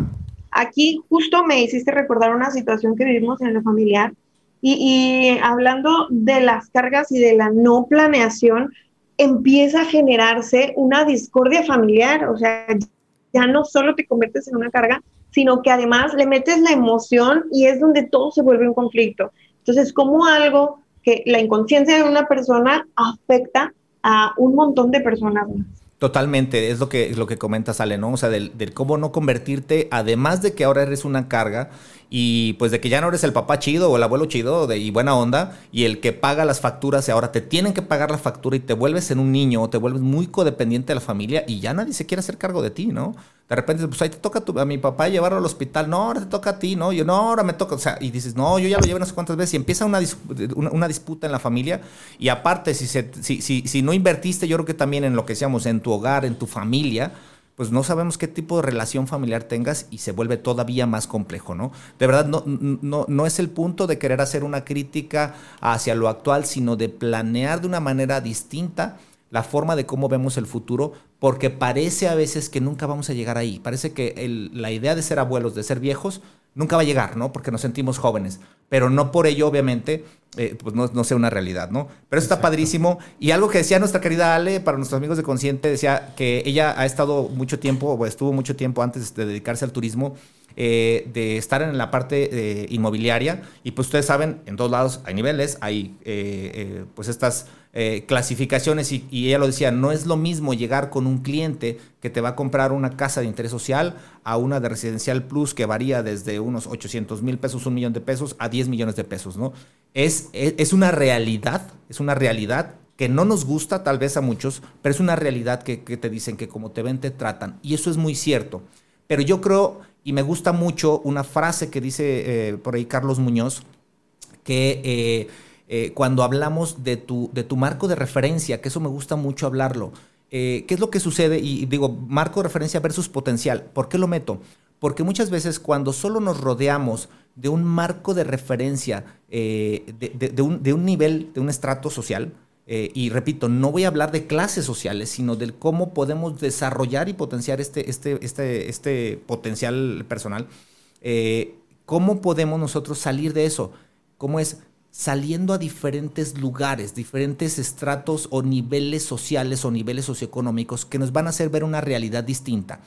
Aquí justo me hiciste recordar una situación que vivimos en lo familiar y, hablando de las cargas y de la no planeación, empieza a generarse una discordia familiar, o sea, ya no solo te conviertes en una carga, sino que además le metes la emoción y es donde todo se vuelve un conflicto. Entonces, como algo que la inconsciencia de una persona afecta a un montón de personas más. Totalmente, es lo que, lo que comenta Sale, ¿no? O sea, del, cómo no convertirte, además de que ahora eres una carga y pues de que ya no eres el papá chido o el abuelo chido de, y buena onda y el que paga las facturas y ahora te tienen que pagar la factura y te vuelves en un niño o te vuelves muy codependiente de la familia y ya nadie se quiere hacer cargo de ti, ¿no? De repente, pues ahí te toca a, mi papá llevarlo al hospital, no, ahora te toca a ti, no, yo no, ahora me toca, o sea, y dices, no, yo ya lo llevé no sé cuántas veces y empieza una, una, disputa en la familia y aparte, si, se, si, si, si no invertiste, yo creo que también en lo que seamos, en tu hogar, en tu familia, pues no sabemos qué tipo de relación familiar tengas y se vuelve todavía más complejo, ¿no? De verdad, no, no, no es el punto de querer hacer una crítica hacia lo actual, sino de planear de una manera distinta la forma de cómo vemos el futuro, porque parece a veces que nunca vamos a llegar ahí. Parece que la idea de ser abuelos, de ser viejos, nunca va a llegar, ¿no? Porque nos sentimos jóvenes. Pero no por ello, obviamente, eh, pues no, sea una realidad, ¿no? Pero eso está padrísimo. Y algo que decía nuestra querida Ale, para nuestros amigos de Consciente, decía que ella ha estado mucho tiempo, o estuvo mucho tiempo antes de dedicarse al turismo, eh, de estar en la parte eh, inmobiliaria. Y pues ustedes saben, en todos lados hay niveles, hay pues estas clasificaciones y, ella lo decía, no es lo mismo llegar con un cliente que te va a comprar una casa de interés social a una de residencial plus que varía desde unos 800 mil pesos, un millón de pesos a 10 millones de pesos, ¿no? Es, es, una realidad, es una realidad que no nos gusta tal vez a muchos, pero es una realidad que, te dicen que como te ven te tratan y eso es muy cierto. Pero yo creo y me gusta mucho una frase que dice eh, por ahí Carlos Muñoz, que eh, eh, cuando hablamos de tu, de tu marco de referencia, que eso me gusta mucho hablarlo. ¿Qué es lo que sucede? Y digo, marco de referencia versus potencial. ¿Por qué lo meto? Porque muchas veces cuando solo nos rodeamos de un marco de referencia, eh, de, un, nivel, de un estrato social, y repito, no voy a hablar de clases sociales, sino del cómo podemos desarrollar y potenciar este, este, este, este potencial personal, ¿cómo podemos nosotros salir de eso? ¿Cómo es? saliendo a diferentes lugares, diferentes estratos o niveles sociales o niveles socioeconómicos que nos van a hacer ver una realidad distinta.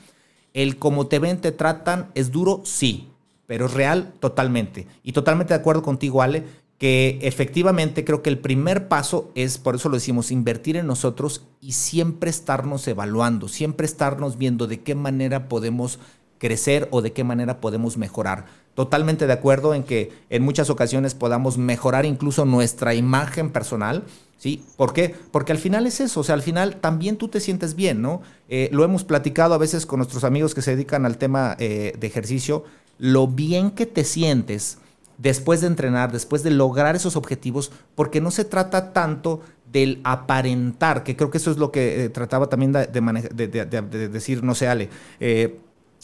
El cómo te ven, te tratan, es duro, sí, pero es real totalmente. Y totalmente de acuerdo contigo, Ale, que efectivamente creo que el primer paso es, por eso lo decimos, invertir en nosotros y siempre estarnos evaluando, siempre estarnos viendo de qué manera podemos crecer o de qué manera podemos mejorar totalmente de acuerdo en que en muchas ocasiones podamos mejorar incluso nuestra imagen personal. ¿Sí? ¿Por qué? Porque al final es eso, o sea, al final también tú te sientes bien, ¿no? Eh, lo hemos platicado a veces con nuestros amigos que se dedican al tema eh, de ejercicio, lo bien que te sientes después de entrenar, después de lograr esos objetivos, porque no se trata tanto del aparentar, que creo que eso es lo que eh, trataba también de, de, decir, no sé, Ale.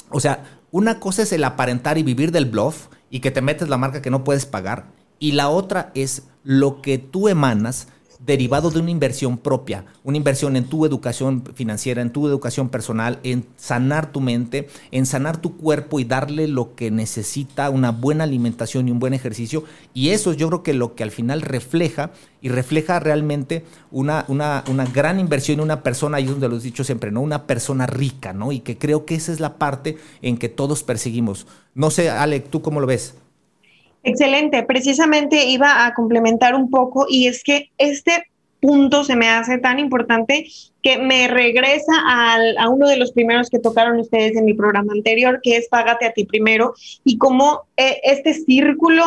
o sea, una cosa es el aparentar y vivir del bluff y que te metes la marca que no puedes pagar. Y la otra es lo que tú emanas derivado de una inversión propia, una inversión en tu educación financiera, en tu educación personal, en sanar tu mente, en sanar tu cuerpo y darle lo que necesita, una buena alimentación y un buen ejercicio. Y eso yo creo que lo que al final refleja y refleja realmente una, una, una gran inversión en una persona, ahí es donde lo he dicho siempre, ¿no? Una persona rica, ¿no? Y que creo que esa es la parte en que todos perseguimos. No sé, Ale, ¿tú cómo lo ves? Excelente, precisamente iba a complementar un poco y es que este punto se me hace tan importante que me regresa a uno de los primeros que tocaron ustedes en mi programa anterior, que es Págate a ti primero, y cómo eh, este círculo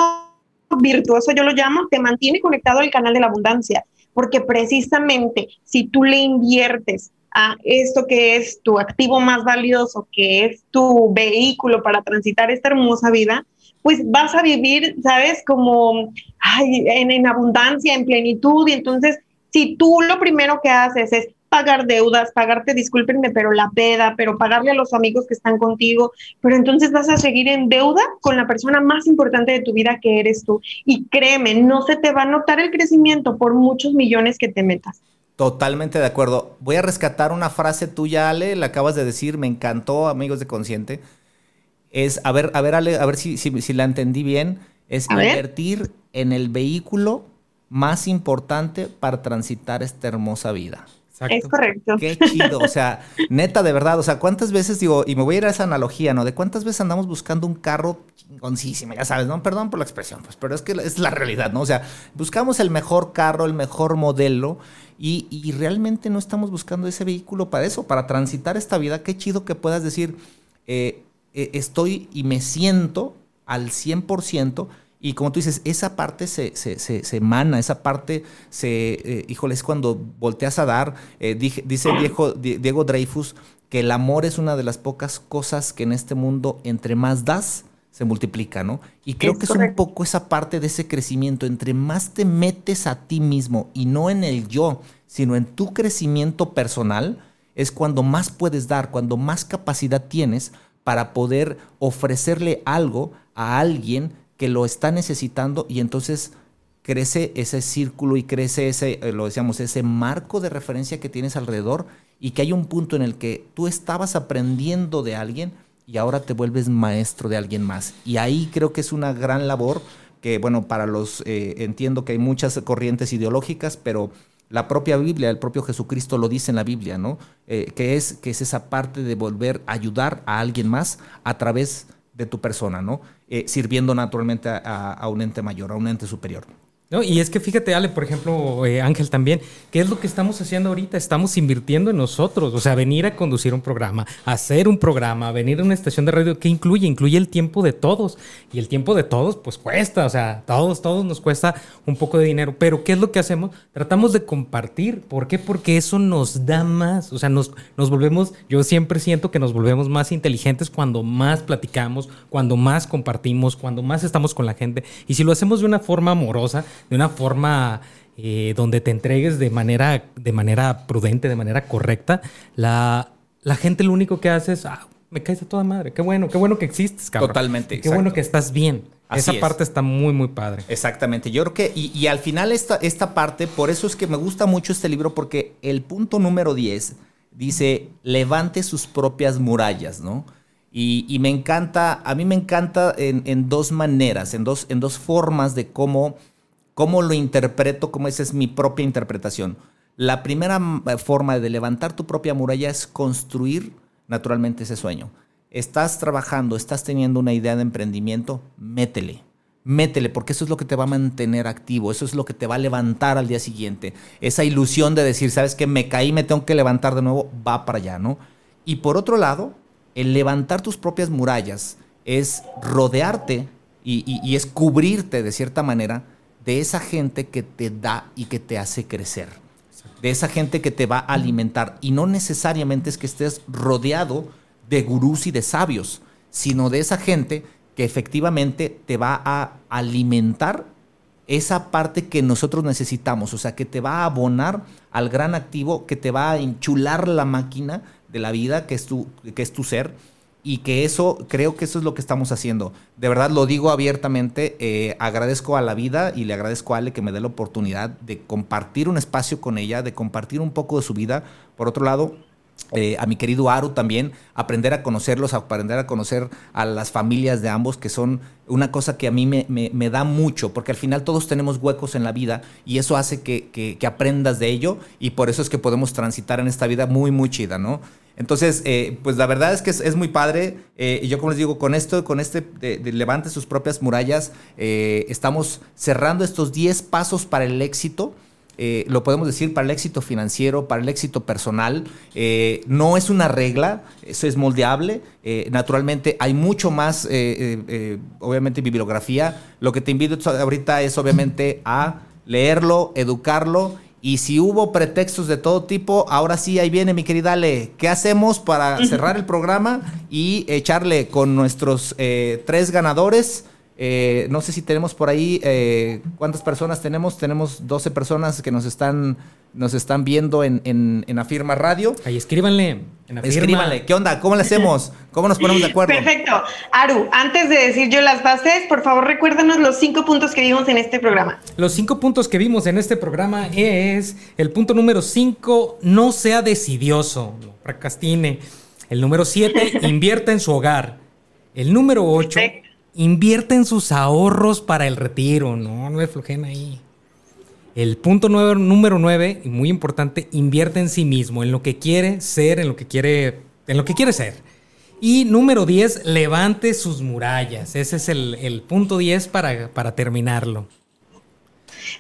virtuoso, yo lo llamo, te mantiene conectado al canal de la abundancia, porque precisamente si tú le inviertes a esto que es tu activo más valioso, que es tu vehículo para transitar esta hermosa vida, pues vas a vivir, ¿sabes? Como en, abundancia, en plenitud. Y entonces, si tú lo primero que haces es pagar deudas, pagarte, discúlpenme, pero la peda, pero pagarle a los amigos que están contigo, pero entonces vas a seguir en deuda con la persona más importante de tu vida que eres tú. Y créeme, no se te va a notar el crecimiento por muchos millones que te metas. Totalmente de acuerdo. Voy a rescatar una frase tuya, Ale, la acabas de decir, me encantó, amigos de Consciente es, a ver, a ver, Ale, a ver si, si, la entendí bien, es invertir en el vehículo más importante para transitar esta hermosa vida. Es correcto. Qué chido, o sea, neta, de verdad, o sea, ¿cuántas veces digo, y me voy a ir a esa analogía, ¿no? De cuántas veces andamos buscando un carro chingoncísimo, ya sabes, ¿no? Perdón por la expresión, pues, pero es que es la realidad, ¿no? O sea, buscamos el mejor carro, el mejor modelo, y, y realmente no estamos buscando ese vehículo para eso, para transitar esta vida. Qué chido que puedas decir, eh, eh, estoy y me siento al 100%. Y como tú dices, esa parte se, se, se, emana, esa parte se, eh, híjole, es cuando volteas a dar. Eh, dice viejo, Diego Dreyfus que el amor es una de las pocas cosas que en este mundo, entre más das, se multiplica, ¿no? Y creo que es un poco esa parte de ese crecimiento. Entre más te metes a ti mismo y no en el yo, sino en tu crecimiento personal, es cuando más puedes dar, cuando más capacidad tienes para poder ofrecerle algo a alguien que lo está necesitando y entonces crece ese círculo y crece ese, eh, lo decíamos, ese marco de referencia que tienes alrededor y que hay un punto en el que tú estabas aprendiendo de alguien y ahora te vuelves maestro de alguien más. Y ahí creo que es una gran labor que, bueno, para los, eh, entiendo que hay muchas corrientes ideológicas, pero la propia Biblia, el propio Jesucristo lo dice en la Biblia, ¿no? Eh, que, es, que es esa parte de volver a ayudar a alguien más a través de tu persona, ¿no? Eh, sirviendo naturalmente a, un ente mayor, a un ente superior. No, y es que fíjate, Ale, por ejemplo, eh, Ángel también, ¿qué es lo que estamos haciendo ahorita? Estamos invirtiendo en nosotros, o sea, venir a conducir un programa, hacer un programa, venir a una estación de radio, ¿qué incluye? Incluye el tiempo de todos. Y el tiempo de todos, pues cuesta, o sea, todos, todos nos cuesta un poco de dinero. Pero ¿qué es lo que hacemos? Tratamos de compartir. ¿Por qué? Porque eso nos da más, o sea, nos, nos volvemos, yo siempre siento que nos volvemos más inteligentes cuando más platicamos, cuando más compartimos, cuando más estamos con la gente. Y si lo hacemos de una forma amorosa, de una forma eh, donde te entregues de manera, de manera prudente, de manera correcta, la, la gente lo único que hace es, ah, me caes a toda madre, qué bueno, qué bueno que existes, cabrón. Totalmente. Qué bueno que estás bien. Esa parte está muy, muy padre. Exactamente. Yo creo que, y, al final esta, esta parte, por eso es que me gusta mucho este libro, porque el punto número 10 dice, levante sus propias murallas, ¿no? Y, me encanta, a mí me encanta en, en, dos maneras, en dos, en dos formas de cómo ¿Cómo lo interpreto? ¿Cómo esa es mi propia interpretación? La primera eh, forma de levantar tu propia muralla es construir naturalmente ese sueño. Estás trabajando, estás teniendo una idea de emprendimiento, métele. Métele, porque eso es lo que te va a mantener activo, eso es lo que te va a levantar al día siguiente. Esa ilusión de decir, ¿sabes qué? Me caí, me tengo que levantar de nuevo, va para allá, ¿no? Y por otro lado, el levantar tus propias murallas es rodearte y es cubrirte de cierta manera de esa gente que te da y que te hace crecer. De esa gente que te va a alimentar. Y no necesariamente es que estés rodeado de gurús y de sabios, sino de esa gente que efectivamente te va a alimentar esa parte que nosotros necesitamos, o sea, que te va a abonar al gran activo, que te va a enchular la máquina de la vida, que es tu, que es tu ser, y que eso, creo que eso es lo que estamos haciendo. De verdad lo digo abiertamente, eh, agradezco a la vida y le agradezco a Ale que me dé la oportunidad de compartir un espacio con ella, de compartir un poco de su vida. Por otro lado, eh, a mi querido Aru también, aprender a conocerlos, aprender a conocer a las familias de ambos, que son una cosa que a mí me, me, da mucho, porque al final todos tenemos huecos en la vida y eso hace que, que, aprendas de ello y por eso es que podemos transitar en esta vida muy, muy chida, ¿no? Entonces, eh, pues la verdad es que es, muy padre. Eh, y yo como les digo, con esto, con este Levante sus propias murallas, estamos cerrando estos 10 pasos para el éxito. Eh, lo podemos decir, para el éxito financiero, para el éxito personal. Eh, no es una regla, eso es moldeable. Eh, naturalmente hay mucho más, obviamente, bibliografía. Lo que te invito ahorita es, obviamente, a leerlo, educarlo. Y si hubo pretextos de todo tipo, ahora sí, ahí viene mi querida Ale. ¿Qué hacemos para cerrar el programa y echarle con nuestros tres ganadores? Eh, no sé si tenemos por ahí, eh, ¿cuántas personas tenemos? Tenemos 12 personas que nos están, nos están viendo en, en, Afirma Radio. Ahí escríbanle. Escríbanle. ¿Qué onda? ¿Cómo le hacemos? ¿Cómo nos ponemos de acuerdo? Perfecto. Aru, antes de decir yo las bases, por favor recuérdanos los cinco puntos que vimos en este programa. Los cinco puntos que vimos en este programa es el punto número 5, no sea decidioso, no procrastine. El número 7, invierta en su hogar. El número 8, Invierte en sus ahorros para el retiro, no, no le flojen ahí. El punto número nueve, y muy importante, invierte en sí mismo, en lo que quiere ser, en lo que quiere, en lo que quiere ser. Y número 10, levante sus murallas. Ese es el, punto 10 para, para terminarlo.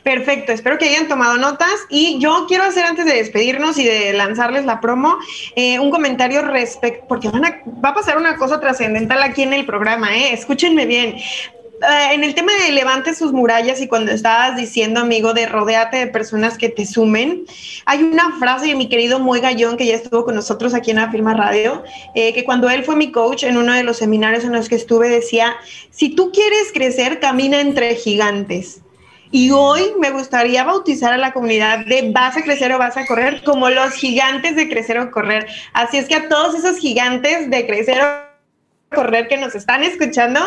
Perfecto, espero que hayan tomado notas y yo quiero hacer antes de despedirnos y de lanzarles la promo eh, un comentario respecto, porque van a, va a pasar una cosa trascendental aquí en el programa, ¿eh? escúchenme bien. Eh, en el tema de levante sus murallas y cuando estabas diciendo, amigo, de rodeate de personas que te sumen, hay una frase de mi querido Muy Gallón, que ya estuvo con nosotros aquí en la Firma Radio, eh, que cuando él fue mi coach en uno de los seminarios en los que estuve, decía, si tú quieres crecer, camina entre gigantes. Y hoy me gustaría bautizar a la comunidad de vas a crecer o vas a correr como los gigantes de crecer o correr. Así es que a todos esos gigantes de crecer o correr que nos están escuchando.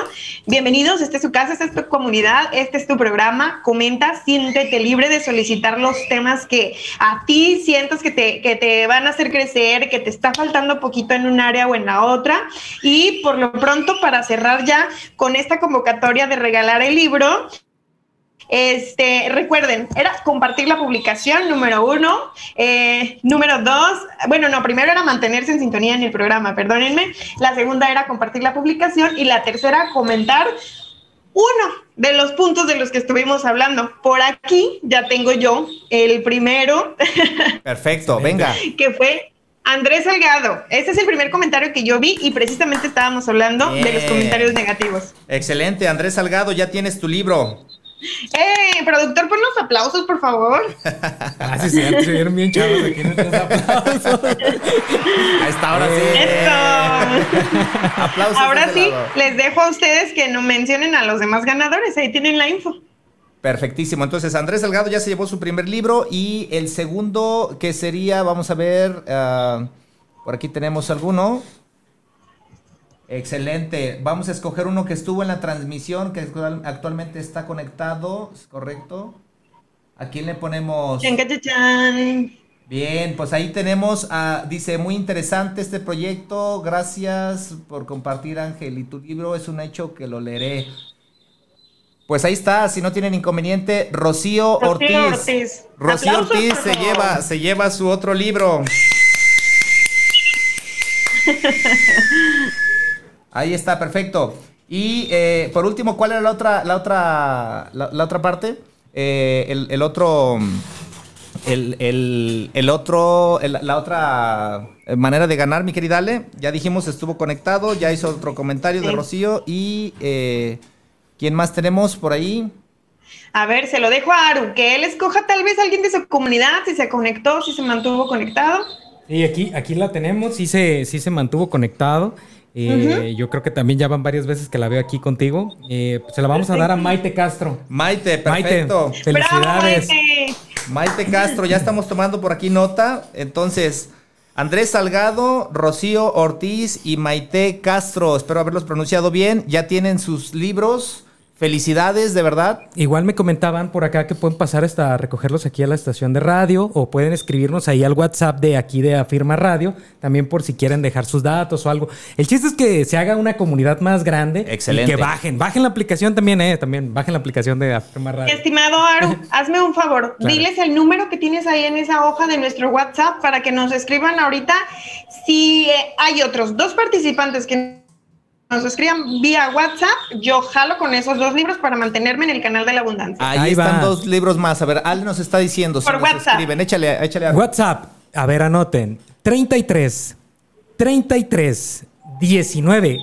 Bienvenidos, esta es su casa, esta es tu comunidad, este es tu programa. Comenta, siéntete libre de solicitar los temas que a ti sientas que te, que te van a hacer crecer, que te está faltando poquito en un área o en la otra. Y por lo pronto, para cerrar ya con esta convocatoria de regalar el libro, este, recuerden, era compartir la publicación, número uno. Eh, número dos, bueno, no, primero era mantenerse en sintonía en el programa, perdónenme. La segunda era compartir la publicación y la tercera, comentar uno de los puntos de los que estuvimos hablando. Por aquí ya tengo yo el primero. Perfecto, venga. Que fue Andrés Salgado. Este es el primer comentario que yo vi y precisamente estábamos hablando de los comentarios negativos. Excelente, Andrés Salgado, ya tienes tu libro. ¡Eh! Productor, pon los aplausos, por favor. ah, sí, sí, se vieron bien chavos aquí en estos aplausos. Ahí está, ahora sí. Esto. aplausos. Ahora sí, les dejo a ustedes que no mencionen a los demás ganadores. Ahí tienen la info. Perfectísimo. Entonces, Andrés Salgado ya se llevó su primer libro y el segundo, que sería, vamos a ver, uh, por aquí tenemos alguno. Excelente. Vamos a escoger uno que estuvo en la transmisión, que actualmente está conectado, ¿es correcto? ¿A quién le ponemos? Bien, pues ahí tenemos, a, dice, muy interesante este proyecto, gracias por compartir Ángel y tu libro, es un hecho que lo leeré. Pues ahí está, si no tienen inconveniente, Rocío, Ortiz. Rocío Ortiz se lleva, se lleva su otro libro. Ahí está, perfecto. Y eh, por último, ¿cuál era la otra, la otra, la, otra parte? Eh, el, otro, el, otro, la otra manera de ganar, mi querida Ale. Ya dijimos, estuvo conectado, ya hizo otro comentario de Rocío. Y eh, ¿quién más tenemos por ahí? A ver, se lo dejo a Aru, que él escoja tal vez alguien de su comunidad, si se conectó, si se mantuvo conectado. Y aquí, aquí la tenemos, sí se, sí se mantuvo conectado. Eh, yo creo que también ya van varias veces que la veo aquí contigo. Eh, se la vamos a dar a Maite Castro. Maite, perfecto. felicidades. Maite. Castro, ya estamos tomando por aquí nota. Entonces, Andrés Salgado, Rocío Ortiz y Maite Castro, espero haberlos pronunciado bien, ya tienen sus libros. Felicidades, de verdad. Igual me comentaban por acá que pueden pasar hasta recogerlos aquí a la estación de radio o pueden escribirnos ahí al WhatsApp de aquí de Afirma Radio, también por si quieren dejar sus datos o algo. El chiste es que se haga una comunidad más grande Excelente. y que bajen, bajen la aplicación también, eh, también bajen la aplicación de Afirma Radio. Estimado Aru, hazme un favor, diles el número que tienes ahí en esa hoja de nuestro WhatsApp para que nos escriban ahorita si eh, hay otros dos participantes que nos escriban vía WhatsApp, yo jalo con esos dos libros para mantenerme en el canal de la abundancia. Ahí, están dos libros más. A ver, Ale nos está diciendo. Por WhatsApp. Escriben. Échale, échale a... WhatsApp. A ver, anoten. 33, 33, 19,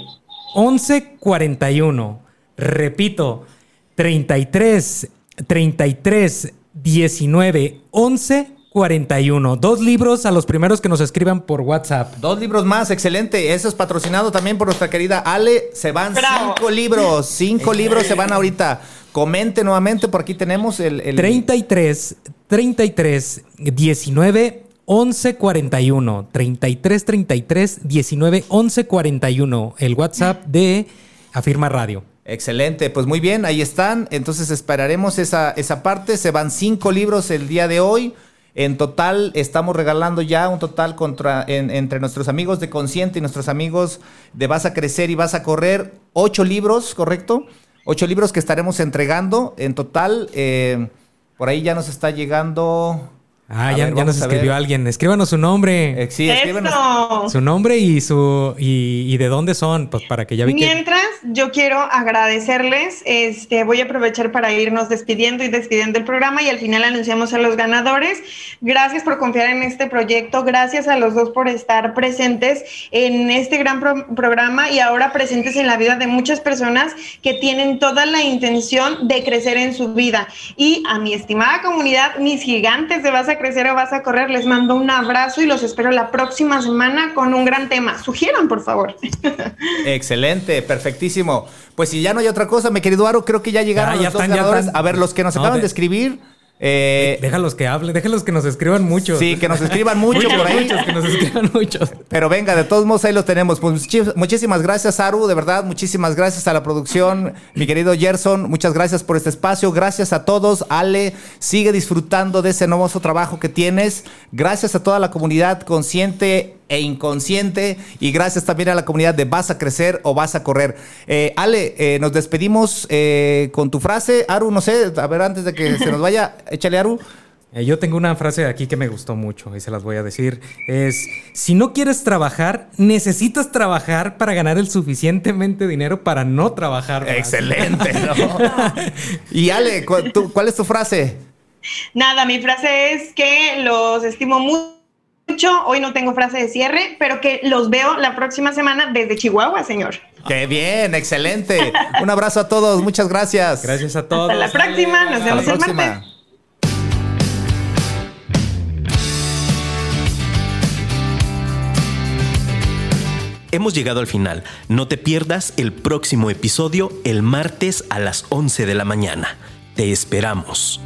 11, 41. Repito, 33, 33, 19, 11, 41. Dos libros a los primeros que nos escriban por WhatsApp. Dos libros más, excelente. Eso es patrocinado también por nuestra querida Ale. Se van cinco libros. Cinco libros se van ahorita. Comente nuevamente, por aquí tenemos el, el... 33, 33, 19, 11 41. 33 33 19 11 41. El WhatsApp de Afirma Radio. Excelente, pues muy bien, ahí están. Entonces esperaremos esa, esa parte. Se van cinco libros el día de hoy. En total estamos regalando ya un total contra, entre nuestros amigos de Consciente y nuestros amigos de Vas a Crecer y Vas a Correr, ocho libros, ¿correcto? Ocho libros que estaremos entregando en total. Eh, por ahí ya nos está llegando. Ah, ya, nos escribió alguien. Escríbanos su nombre. Eh, sí, escríbanos. Su nombre y su y, de dónde son, pues para que ya vi Mientras, yo quiero agradecerles. Este, voy a aprovechar para irnos despidiendo y despidiendo el programa y al final anunciamos a los ganadores. Gracias por confiar en este proyecto. Gracias a los dos por estar presentes en este gran programa y ahora presentes en la vida de muchas personas que tienen toda la intención de crecer en su vida. Y a mi estimada comunidad, mis gigantes de base crecer o vas a correr. Les mando un abrazo y los espero la próxima semana con un gran tema. Sugieran, por favor. Excelente, perfectísimo. Pues si ya no hay otra cosa, mi querido Aro, creo que ya llegaron los dos ganadores. A ver, los que nos acaban de escribir. Eh, déjalos que hablen, déjalos que nos escriban mucho. Sí, que nos escriban mucho por ahí. Muchos, que nos escriban muchos. Pero venga, de todos modos ahí los tenemos. Pues muchísimas gracias, Aru, de verdad. Muchísimas gracias a la producción, mi querido Gerson. Muchas gracias por este espacio. Gracias a todos. Ale, sigue disfrutando de ese hermoso trabajo que tienes. Gracias a toda la comunidad consciente e inconsciente. Y gracias también a la comunidad de Vas a crecer o vas a correr. Eh, Ale, eh, nos despedimos eh, con tu frase. Aru, no sé, a ver, antes de que se nos vaya, échale Aru. yo tengo una frase aquí que me gustó mucho y se las voy a decir. Es, si no quieres trabajar, necesitas trabajar para ganar el suficientemente dinero para no trabajar. Excelente. y Ale, ¿cuál es tu frase? Nada, mi frase es que los estimo mucho Hoy no tengo frase de cierre, pero que los veo la próxima semana desde Chihuahua, señor. Qué bien, excelente. Un abrazo a todos, muchas gracias. Gracias a todos. Hasta la próxima, nos vemos el martes. Hemos llegado al final. No te pierdas el próximo episodio el martes a las 11 de la mañana. Te esperamos.